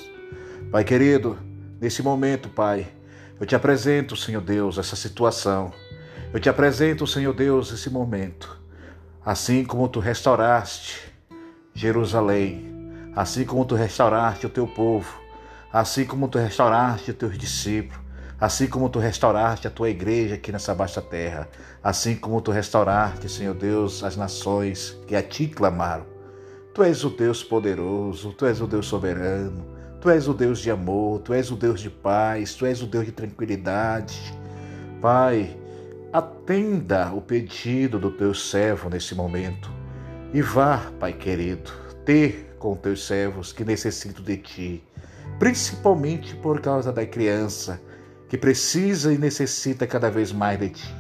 Pai querido, nesse momento, Pai, eu te apresento, Senhor Deus, essa situação. Eu te apresento, Senhor Deus, esse momento. Assim como tu restauraste Jerusalém, assim como tu restauraste o teu povo, assim como tu restauraste os teus discípulos, assim como tu restauraste a tua igreja aqui nessa baixa terra, assim como tu restauraste, Senhor Deus, as nações que a ti clamaram. Tu és o Deus poderoso, tu és o Deus soberano, tu és o Deus de amor, tu és o Deus de paz, tu és o Deus de tranquilidade. Pai, atenda o pedido do teu servo nesse momento e vá, Pai querido, ter com teus servos que necessitam de ti, principalmente por causa da criança que precisa e necessita cada vez mais de ti,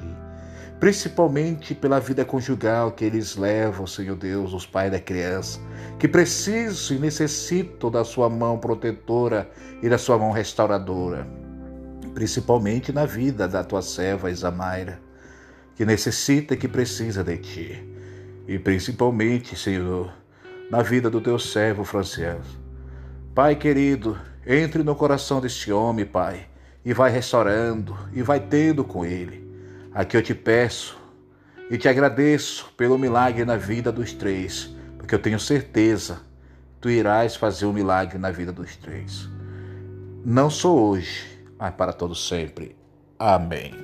principalmente pela vida conjugal que eles levam, Senhor Deus, os pais da criança, que precisam e necessitam da sua mão protetora e da sua mão restauradora, principalmente na vida da tua serva Isamaira, que necessita e que precisa de ti. E principalmente, Senhor, na vida do teu servo Franciel. Pai querido, entre no coração deste homem, Pai, e vai restaurando e vai tendo com ele. Aqui eu te peço e te agradeço pelo milagre na vida dos três, porque eu tenho certeza tu irás fazer um milagre na vida dos três. Não só hoje, mas para todo sempre. Amém.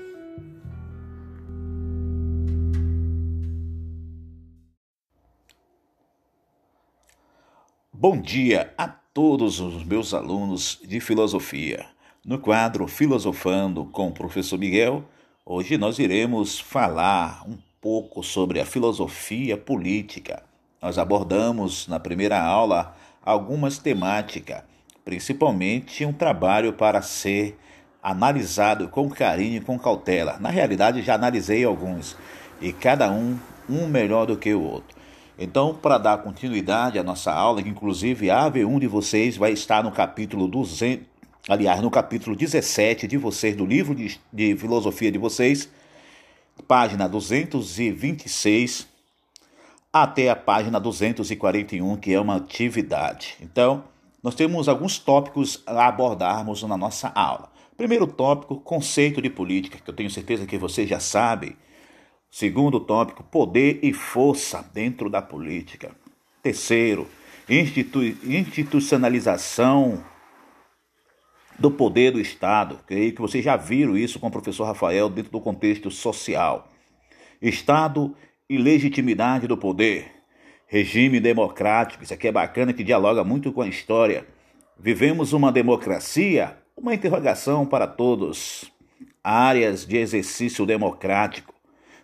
Bom dia a todos os meus alunos de filosofia. No quadro Filosofando com o professor Miguel, hoje nós iremos falar um pouco sobre a filosofia política. Nós abordamos na primeira aula algumas temáticas, principalmente um trabalho para ser analisado com carinho e com cautela. Na realidade, já analisei alguns e cada um um melhor do que o outro. Então, para dar continuidade à nossa aula, que inclusive a AV1 de vocês vai estar no capítulo 200, aliás, no capítulo 17 de vocês, do livro de, de filosofia de vocês, página 226 até a página 241, que é uma atividade. Então, nós temos alguns tópicos a abordarmos na nossa aula. Primeiro tópico, conceito de política, que eu tenho certeza que vocês já sabem Segundo tópico, poder e força dentro da política. Terceiro, institu institucionalização do poder do Estado. Creio que vocês já viram isso com o professor Rafael dentro do contexto social. Estado e legitimidade do poder. Regime democrático, isso aqui é bacana que dialoga muito com a história. Vivemos uma democracia? Uma interrogação para todos. Áreas de exercício democrático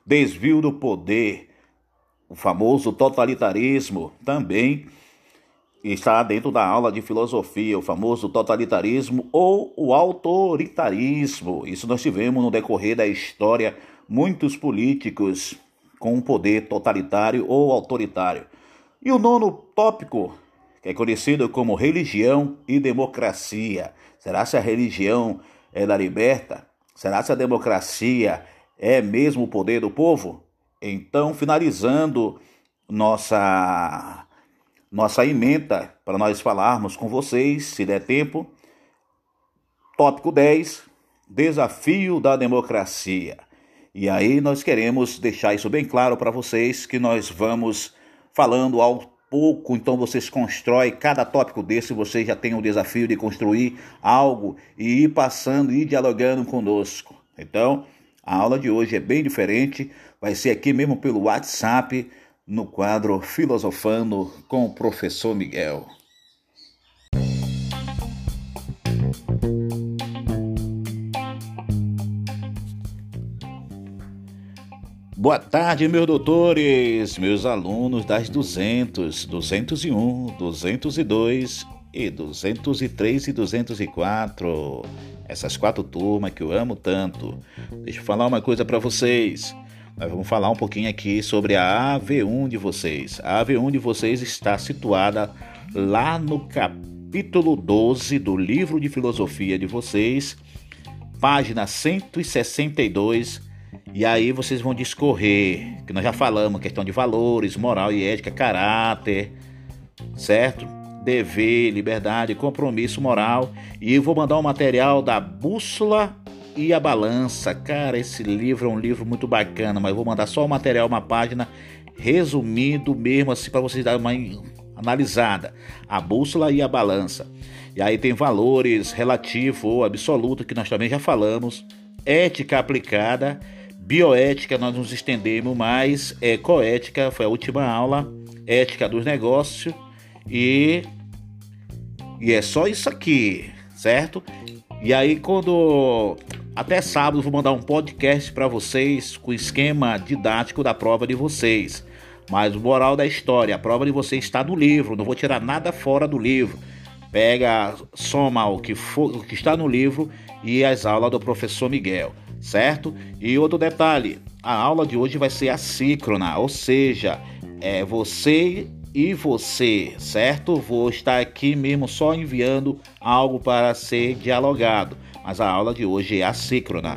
desvio do poder, o famoso totalitarismo também está dentro da aula de filosofia, o famoso totalitarismo ou o autoritarismo. Isso nós tivemos no decorrer da história muitos políticos com um poder totalitário ou autoritário. E o nono tópico, que é conhecido como religião e democracia. Será se a religião é da liberta? Será se a democracia é mesmo o poder do povo? Então, finalizando nossa nossa emenda para nós falarmos com vocês, se der tempo. Tópico 10: Desafio da democracia. E aí nós queremos deixar isso bem claro para vocês que nós vamos falando ao pouco, então vocês constroem cada tópico desse, vocês já têm o desafio de construir algo e ir passando e dialogando conosco. Então, a aula de hoje é bem diferente, vai ser aqui mesmo pelo WhatsApp, no quadro Filosofando com o professor Miguel. Boa tarde, meus doutores, meus alunos das 200, 201, 202 e 203 e 204. Essas quatro turmas que eu amo tanto. Deixa eu falar uma coisa para vocês. Nós vamos falar um pouquinho aqui sobre a AV1 de vocês. A AV1 de vocês está situada lá no capítulo 12 do livro de filosofia de vocês, página 162. E aí vocês vão discorrer, que nós já falamos, questão de valores, moral e ética, caráter, certo? Dever, liberdade, compromisso moral. E eu vou mandar um material da bússola e a balança. Cara, esse livro é um livro muito bacana, mas vou mandar só o material, uma página resumido mesmo assim para vocês darem uma analisada. A bússola e a balança. E aí tem valores relativo ou absoluto que nós também já falamos, ética aplicada, bioética nós nos estendemos mais, ecoética foi a última aula, ética dos negócios e e é só isso aqui, certo? E aí quando até sábado vou mandar um podcast para vocês com o esquema didático da prova de vocês. Mas o moral da história, a prova de vocês está no livro, não vou tirar nada fora do livro. Pega, soma o que, for, o que está no livro e as aulas do professor Miguel, certo? E outro detalhe, a aula de hoje vai ser assíncrona, ou seja, é você e você, certo? Vou estar aqui mesmo só enviando algo para ser dialogado mas a aula de hoje é assíncrona.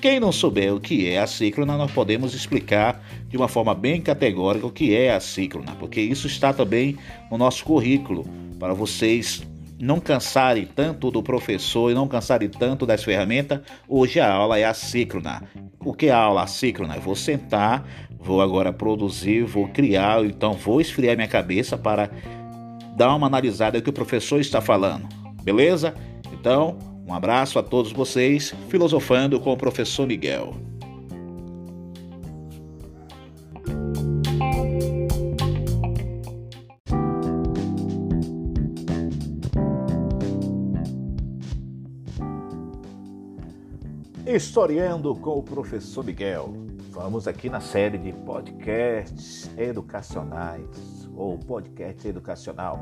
Quem não souber o que é assíncrona, nós podemos explicar de uma forma bem categórica o que é assíncrona, porque isso está também no nosso currículo, para vocês não cansarem tanto do professor e não cansarem tanto das ferramentas, hoje a aula é assíncrona. O que é a aula assíncrona? Eu vou sentar, vou agora produzir, vou criar, então vou esfriar minha cabeça para dar uma analisada do que o professor está falando. Beleza? Então, um abraço a todos vocês, filosofando com o professor Miguel. Historiando com o professor Miguel. Vamos aqui na série de podcasts educacionais ou podcast educacional.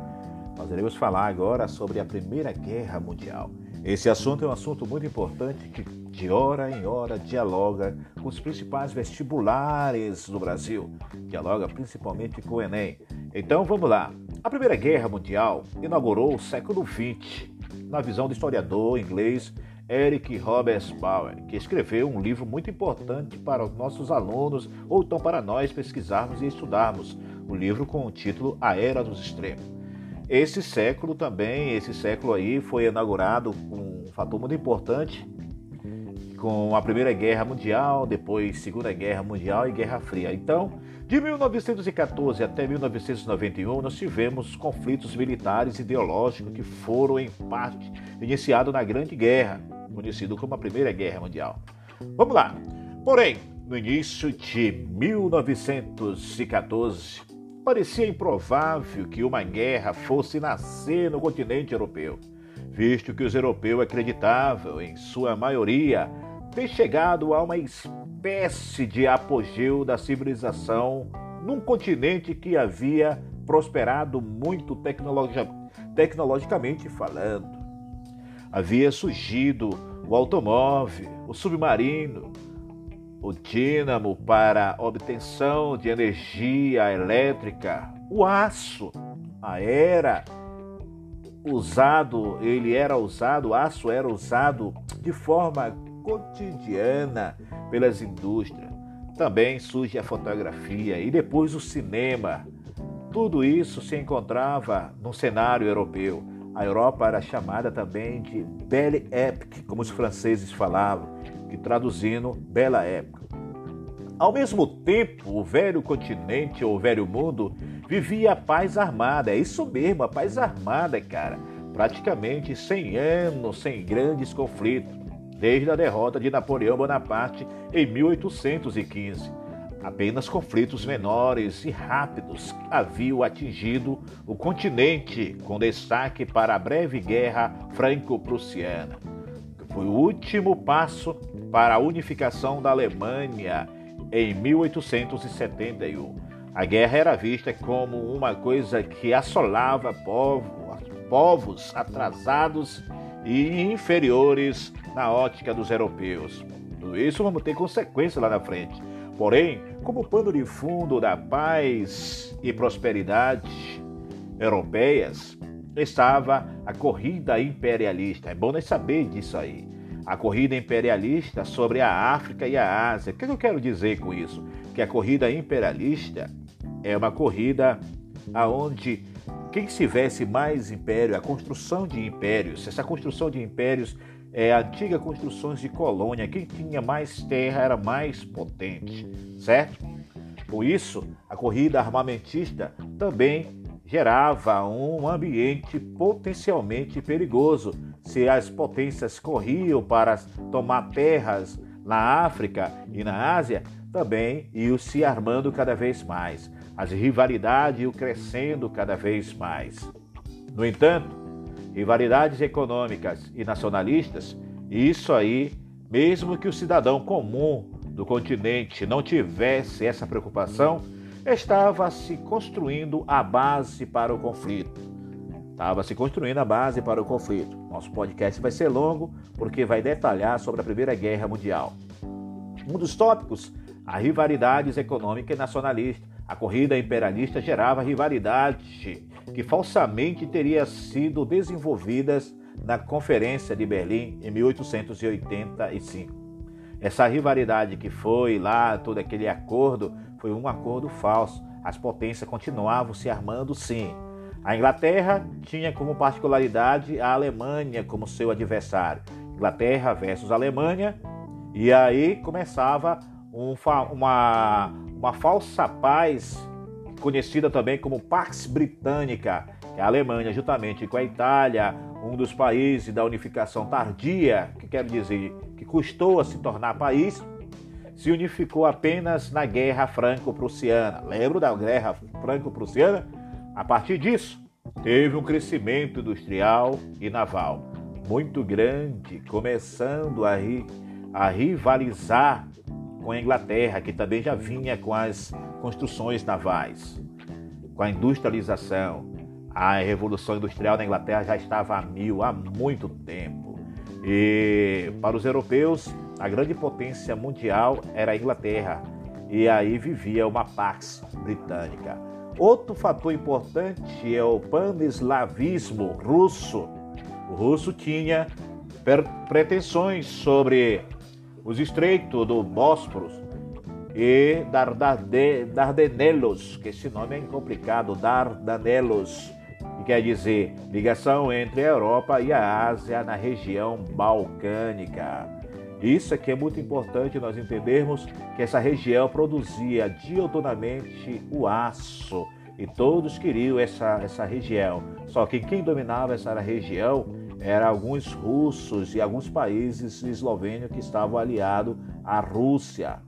Nós iremos falar agora sobre a Primeira Guerra Mundial. Esse assunto é um assunto muito importante que de hora em hora dialoga com os principais vestibulares do Brasil, dialoga principalmente com o Enem. Então vamos lá. A Primeira Guerra Mundial inaugurou o século XX, na visão do historiador inglês Eric Roberts Bauer, que escreveu um livro muito importante para os nossos alunos ou então para nós pesquisarmos e estudarmos, o livro com o título A Era dos Extremos. Esse século também, esse século aí foi inaugurado com um fator muito importante com a Primeira Guerra Mundial, depois Segunda Guerra Mundial e Guerra Fria. Então, de 1914 até 1991, nós tivemos conflitos militares e ideológicos que foram, em parte, iniciados na Grande Guerra, conhecido como a Primeira Guerra Mundial. Vamos lá. Porém, no início de 1914, Parecia improvável que uma guerra fosse nascer no continente europeu, visto que os europeus acreditavam, em sua maioria, ter chegado a uma espécie de apogeu da civilização num continente que havia prosperado muito tecnologi tecnologicamente falando. Havia surgido o automóvel, o submarino, o dínamo para obtenção de energia elétrica, o aço, a era usado, ele era usado, o aço era usado de forma cotidiana pelas indústrias. Também surge a fotografia e depois o cinema. Tudo isso se encontrava no cenário europeu. A Europa era chamada também de Belle Époque, como os franceses falavam que traduzindo bela época. Ao mesmo tempo, o velho continente ou velho mundo vivia a paz armada. É isso mesmo, a paz armada, cara. Praticamente 100 anos sem grandes conflitos, desde a derrota de Napoleão Bonaparte em 1815. Apenas conflitos menores e rápidos haviam atingido o continente, com destaque para a breve guerra franco-prussiana. Foi o último passo para a unificação da Alemanha em 1871. A guerra era vista como uma coisa que assolava povo, povos atrasados e inferiores na ótica dos europeus. Tudo isso vamos ter consequências lá na frente. Porém, como pano de fundo da paz e prosperidade europeias, estava a corrida imperialista. É bom nós saber disso aí. A corrida imperialista sobre a África e a Ásia. O que eu quero dizer com isso? Que a corrida imperialista é uma corrida aonde quem se tivesse mais império, a construção de impérios, essa construção de impérios é antiga construções de colônia, quem tinha mais terra era mais potente, certo? Por isso, a corrida armamentista também gerava um ambiente potencialmente perigoso. Se as potências corriam para tomar terras na África e na Ásia, também iam se armando cada vez mais as rivalidades iam crescendo cada vez mais. No entanto, rivalidades econômicas e nacionalistas, isso aí, mesmo que o cidadão comum do continente não tivesse essa preocupação, estava se construindo a base para o conflito. Estava se construindo a base para o conflito. Nosso podcast vai ser longo porque vai detalhar sobre a Primeira Guerra Mundial. Um dos tópicos, a rivalidades econômica e nacionalista a corrida imperialista gerava rivalidade que falsamente teria sido desenvolvidas na Conferência de Berlim em 1885. Essa rivalidade que foi lá, todo aquele acordo, foi um acordo falso. As potências continuavam se armando sim. A Inglaterra tinha como particularidade a Alemanha como seu adversário. Inglaterra versus Alemanha. E aí começava um, uma, uma falsa paz, conhecida também como Pax Britânica, que a Alemanha, juntamente com a Itália, um dos países da unificação tardia, que quer dizer que custou a se tornar país, se unificou apenas na Guerra Franco-Prussiana. Lembra da Guerra Franco-Prussiana? A partir disso, teve um crescimento industrial e naval muito grande, começando a, ri, a rivalizar com a Inglaterra, que também já vinha com as construções navais, com a industrialização. A Revolução Industrial na Inglaterra já estava a mil há muito tempo. E para os europeus, a grande potência mundial era a Inglaterra. E aí vivia uma Pax Britânica. Outro fator importante é o pan-eslavismo russo. O russo tinha pretensões sobre os estreitos do Bósforo e Dardanelos, que esse nome é complicado, Dardanelos, que quer dizer ligação entre a Europa e a Ásia na região balcânica. Isso aqui é muito importante nós entendermos que essa região produzia dioturnamente o aço e todos queriam essa, essa região. Só que quem dominava essa região eram alguns russos e alguns países eslovênios que estavam aliados à Rússia.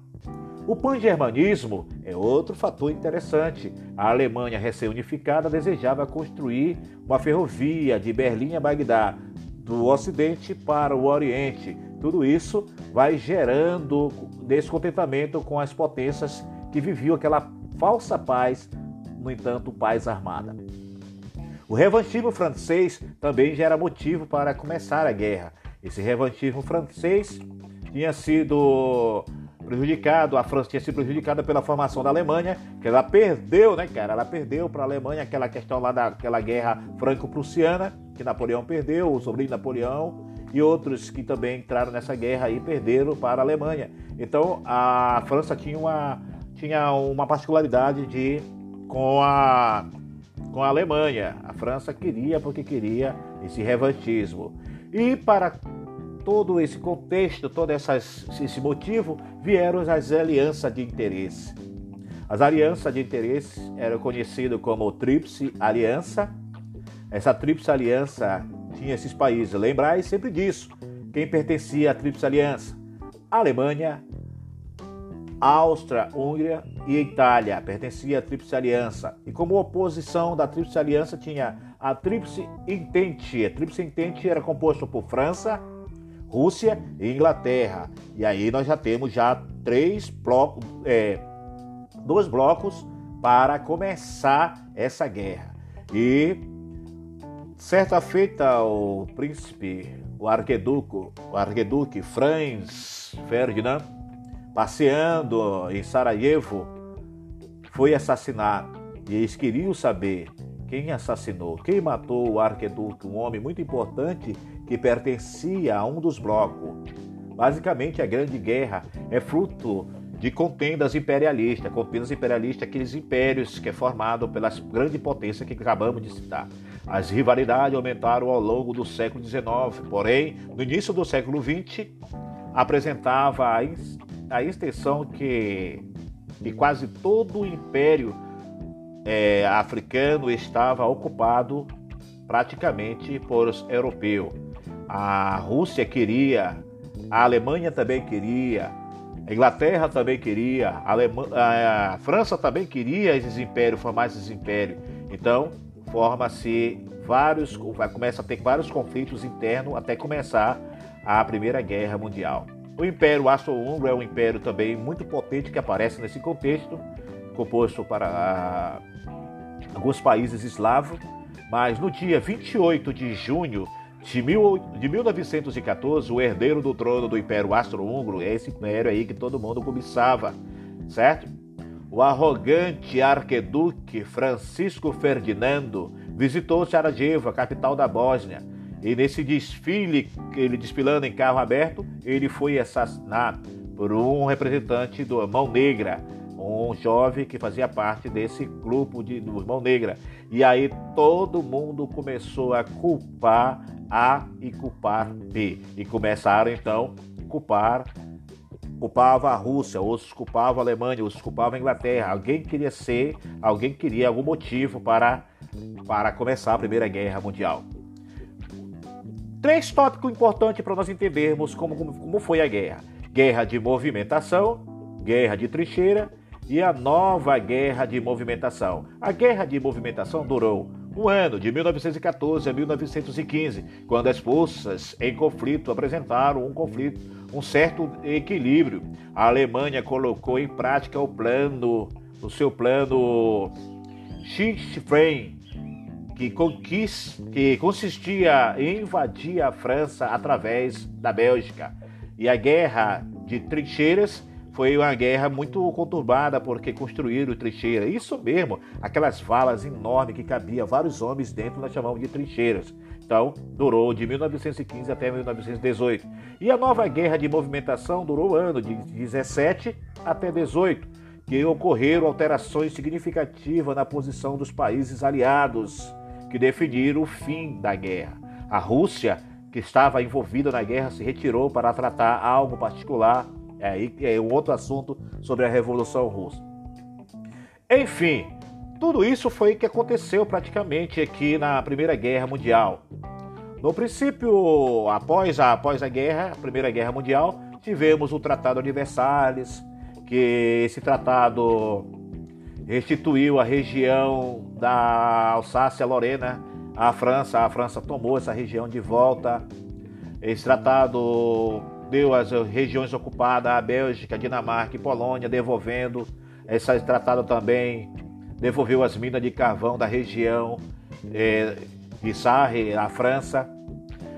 O pan-germanismo é outro fator interessante. A Alemanha recém-unificada desejava construir uma ferrovia de Berlim a Bagdá, do Ocidente para o Oriente. Tudo isso vai gerando descontentamento com as potências que viviam aquela falsa paz, no entanto, paz armada. O revanchismo francês também já era motivo para começar a guerra. Esse revanchismo francês tinha sido prejudicado, a França tinha sido prejudicada pela formação da Alemanha, que ela perdeu, né, cara? Ela perdeu para a Alemanha aquela questão lá daquela guerra franco-prussiana, que Napoleão perdeu, o sobrinho Napoleão, e outros que também entraram nessa guerra e perderam para a Alemanha. Então a França tinha uma, tinha uma particularidade de com a com a Alemanha. A França queria porque queria esse revanchismo. E para todo esse contexto, todo essas, esse motivo, vieram as alianças de interesse. As alianças de interesse eram conhecidas como Tríplice Aliança. Essa Tríplice Aliança tinha esses países. Lembrai sempre disso. Quem pertencia à Tríplice Aliança? Alemanha, Áustria-Hungria e Itália pertencia à Tríplice Aliança. E como oposição da Tríplice Aliança tinha a Tríplice Entente. A Tríplice Entente era composta por França, Rússia e Inglaterra. E aí nós já temos já três blocos, é, dois blocos para começar essa guerra. E Certa feita, o príncipe, o arqueduco, o arqueduque Franz Ferdinand, passeando em Sarajevo, foi assassinado. E eles queriam saber quem assassinou, quem matou o arqueduque, um homem muito importante que pertencia a um dos blocos. Basicamente, a Grande Guerra é fruto de contendas imperialistas, contendas imperialistas, aqueles impérios que é formado pelas grandes potências que acabamos de citar. As rivalidades aumentaram ao longo do século XIX, porém, no início do século XX, apresentava a extensão que, quase todo o império é, africano estava ocupado praticamente por europeus. A Rússia queria, a Alemanha também queria, a Inglaterra também queria, a, Alema... a França também queria esses impérios, formar esses impérios. Então, forma-se vários, começa a ter vários conflitos internos até começar a Primeira Guerra Mundial. O Império Austro-Húngaro é um império também muito potente que aparece nesse contexto, composto para alguns países eslavos, mas no dia 28 de junho de, mil, de 1914, o herdeiro do trono do Império Austro-Húngaro, é esse império aí que todo mundo cobiçava, certo? O arrogante arqueduque Francisco Ferdinando visitou Sarajevo, capital da Bósnia, e nesse desfile, ele desfilando em carro aberto, ele foi assassinado por um representante do Mão Negra, um jovem que fazia parte desse grupo de do Mão Negra. E aí todo mundo começou a culpar A e culpar B. E começaram então a culpar culpava a Rússia, outros culpavam a Alemanha, outros culpavam a Inglaterra. Alguém queria ser, alguém queria algum motivo para, para começar a Primeira Guerra Mundial. Três tópicos importantes para nós entendermos como, como, como foi a guerra: guerra de movimentação, guerra de trincheira e a nova guerra de movimentação. A guerra de movimentação durou um ano, de 1914 a 1915, quando as forças em conflito apresentaram um conflito, um certo equilíbrio. A Alemanha colocou em prática o plano, o seu plano Schiffrein, que, que consistia em invadir a França através da Bélgica. E a guerra de trincheiras foi uma guerra muito conturbada porque construíram trincheiras. Isso mesmo, aquelas valas enormes que cabia vários homens dentro, nós chamamos de trincheiras. Então, durou de 1915 até 1918. E a nova guerra de movimentação durou o ano de 17 até 18, que ocorreram alterações significativas na posição dos países aliados, que definiram o fim da guerra. A Rússia, que estava envolvida na guerra, se retirou para tratar algo particular é aí é um outro assunto sobre a Revolução Russa. Enfim, tudo isso foi o que aconteceu praticamente aqui na Primeira Guerra Mundial. No princípio, após a, após a guerra, a Primeira Guerra Mundial, tivemos o Tratado de Versalhes, que esse tratado restituiu a região da Alsácia-Lorena à França. A França tomou essa região de volta. Esse tratado deu as regiões ocupadas à Bélgica, Dinamarca e Polônia, devolvendo. Esse tratado também devolveu as minas de carvão da região é, de Sarre, à França.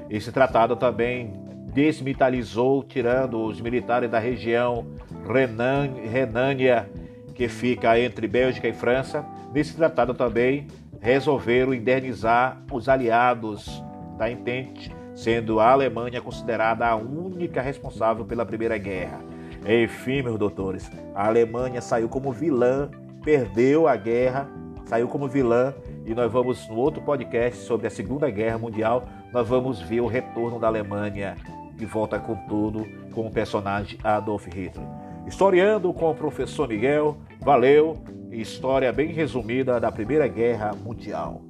Esse tratado também desmilitarizou, tirando os militares da região Renânia, que fica entre Bélgica e França. Nesse tratado também resolveram indernizar os aliados da Entente sendo a Alemanha considerada a única responsável pela Primeira Guerra. Enfim, meus doutores, a Alemanha saiu como vilã, perdeu a guerra, saiu como vilã e nós vamos no outro podcast sobre a Segunda Guerra Mundial, nós vamos ver o retorno da Alemanha que volta com tudo com o personagem Adolf Hitler. Historiando com o professor Miguel, valeu, história bem resumida da Primeira Guerra Mundial.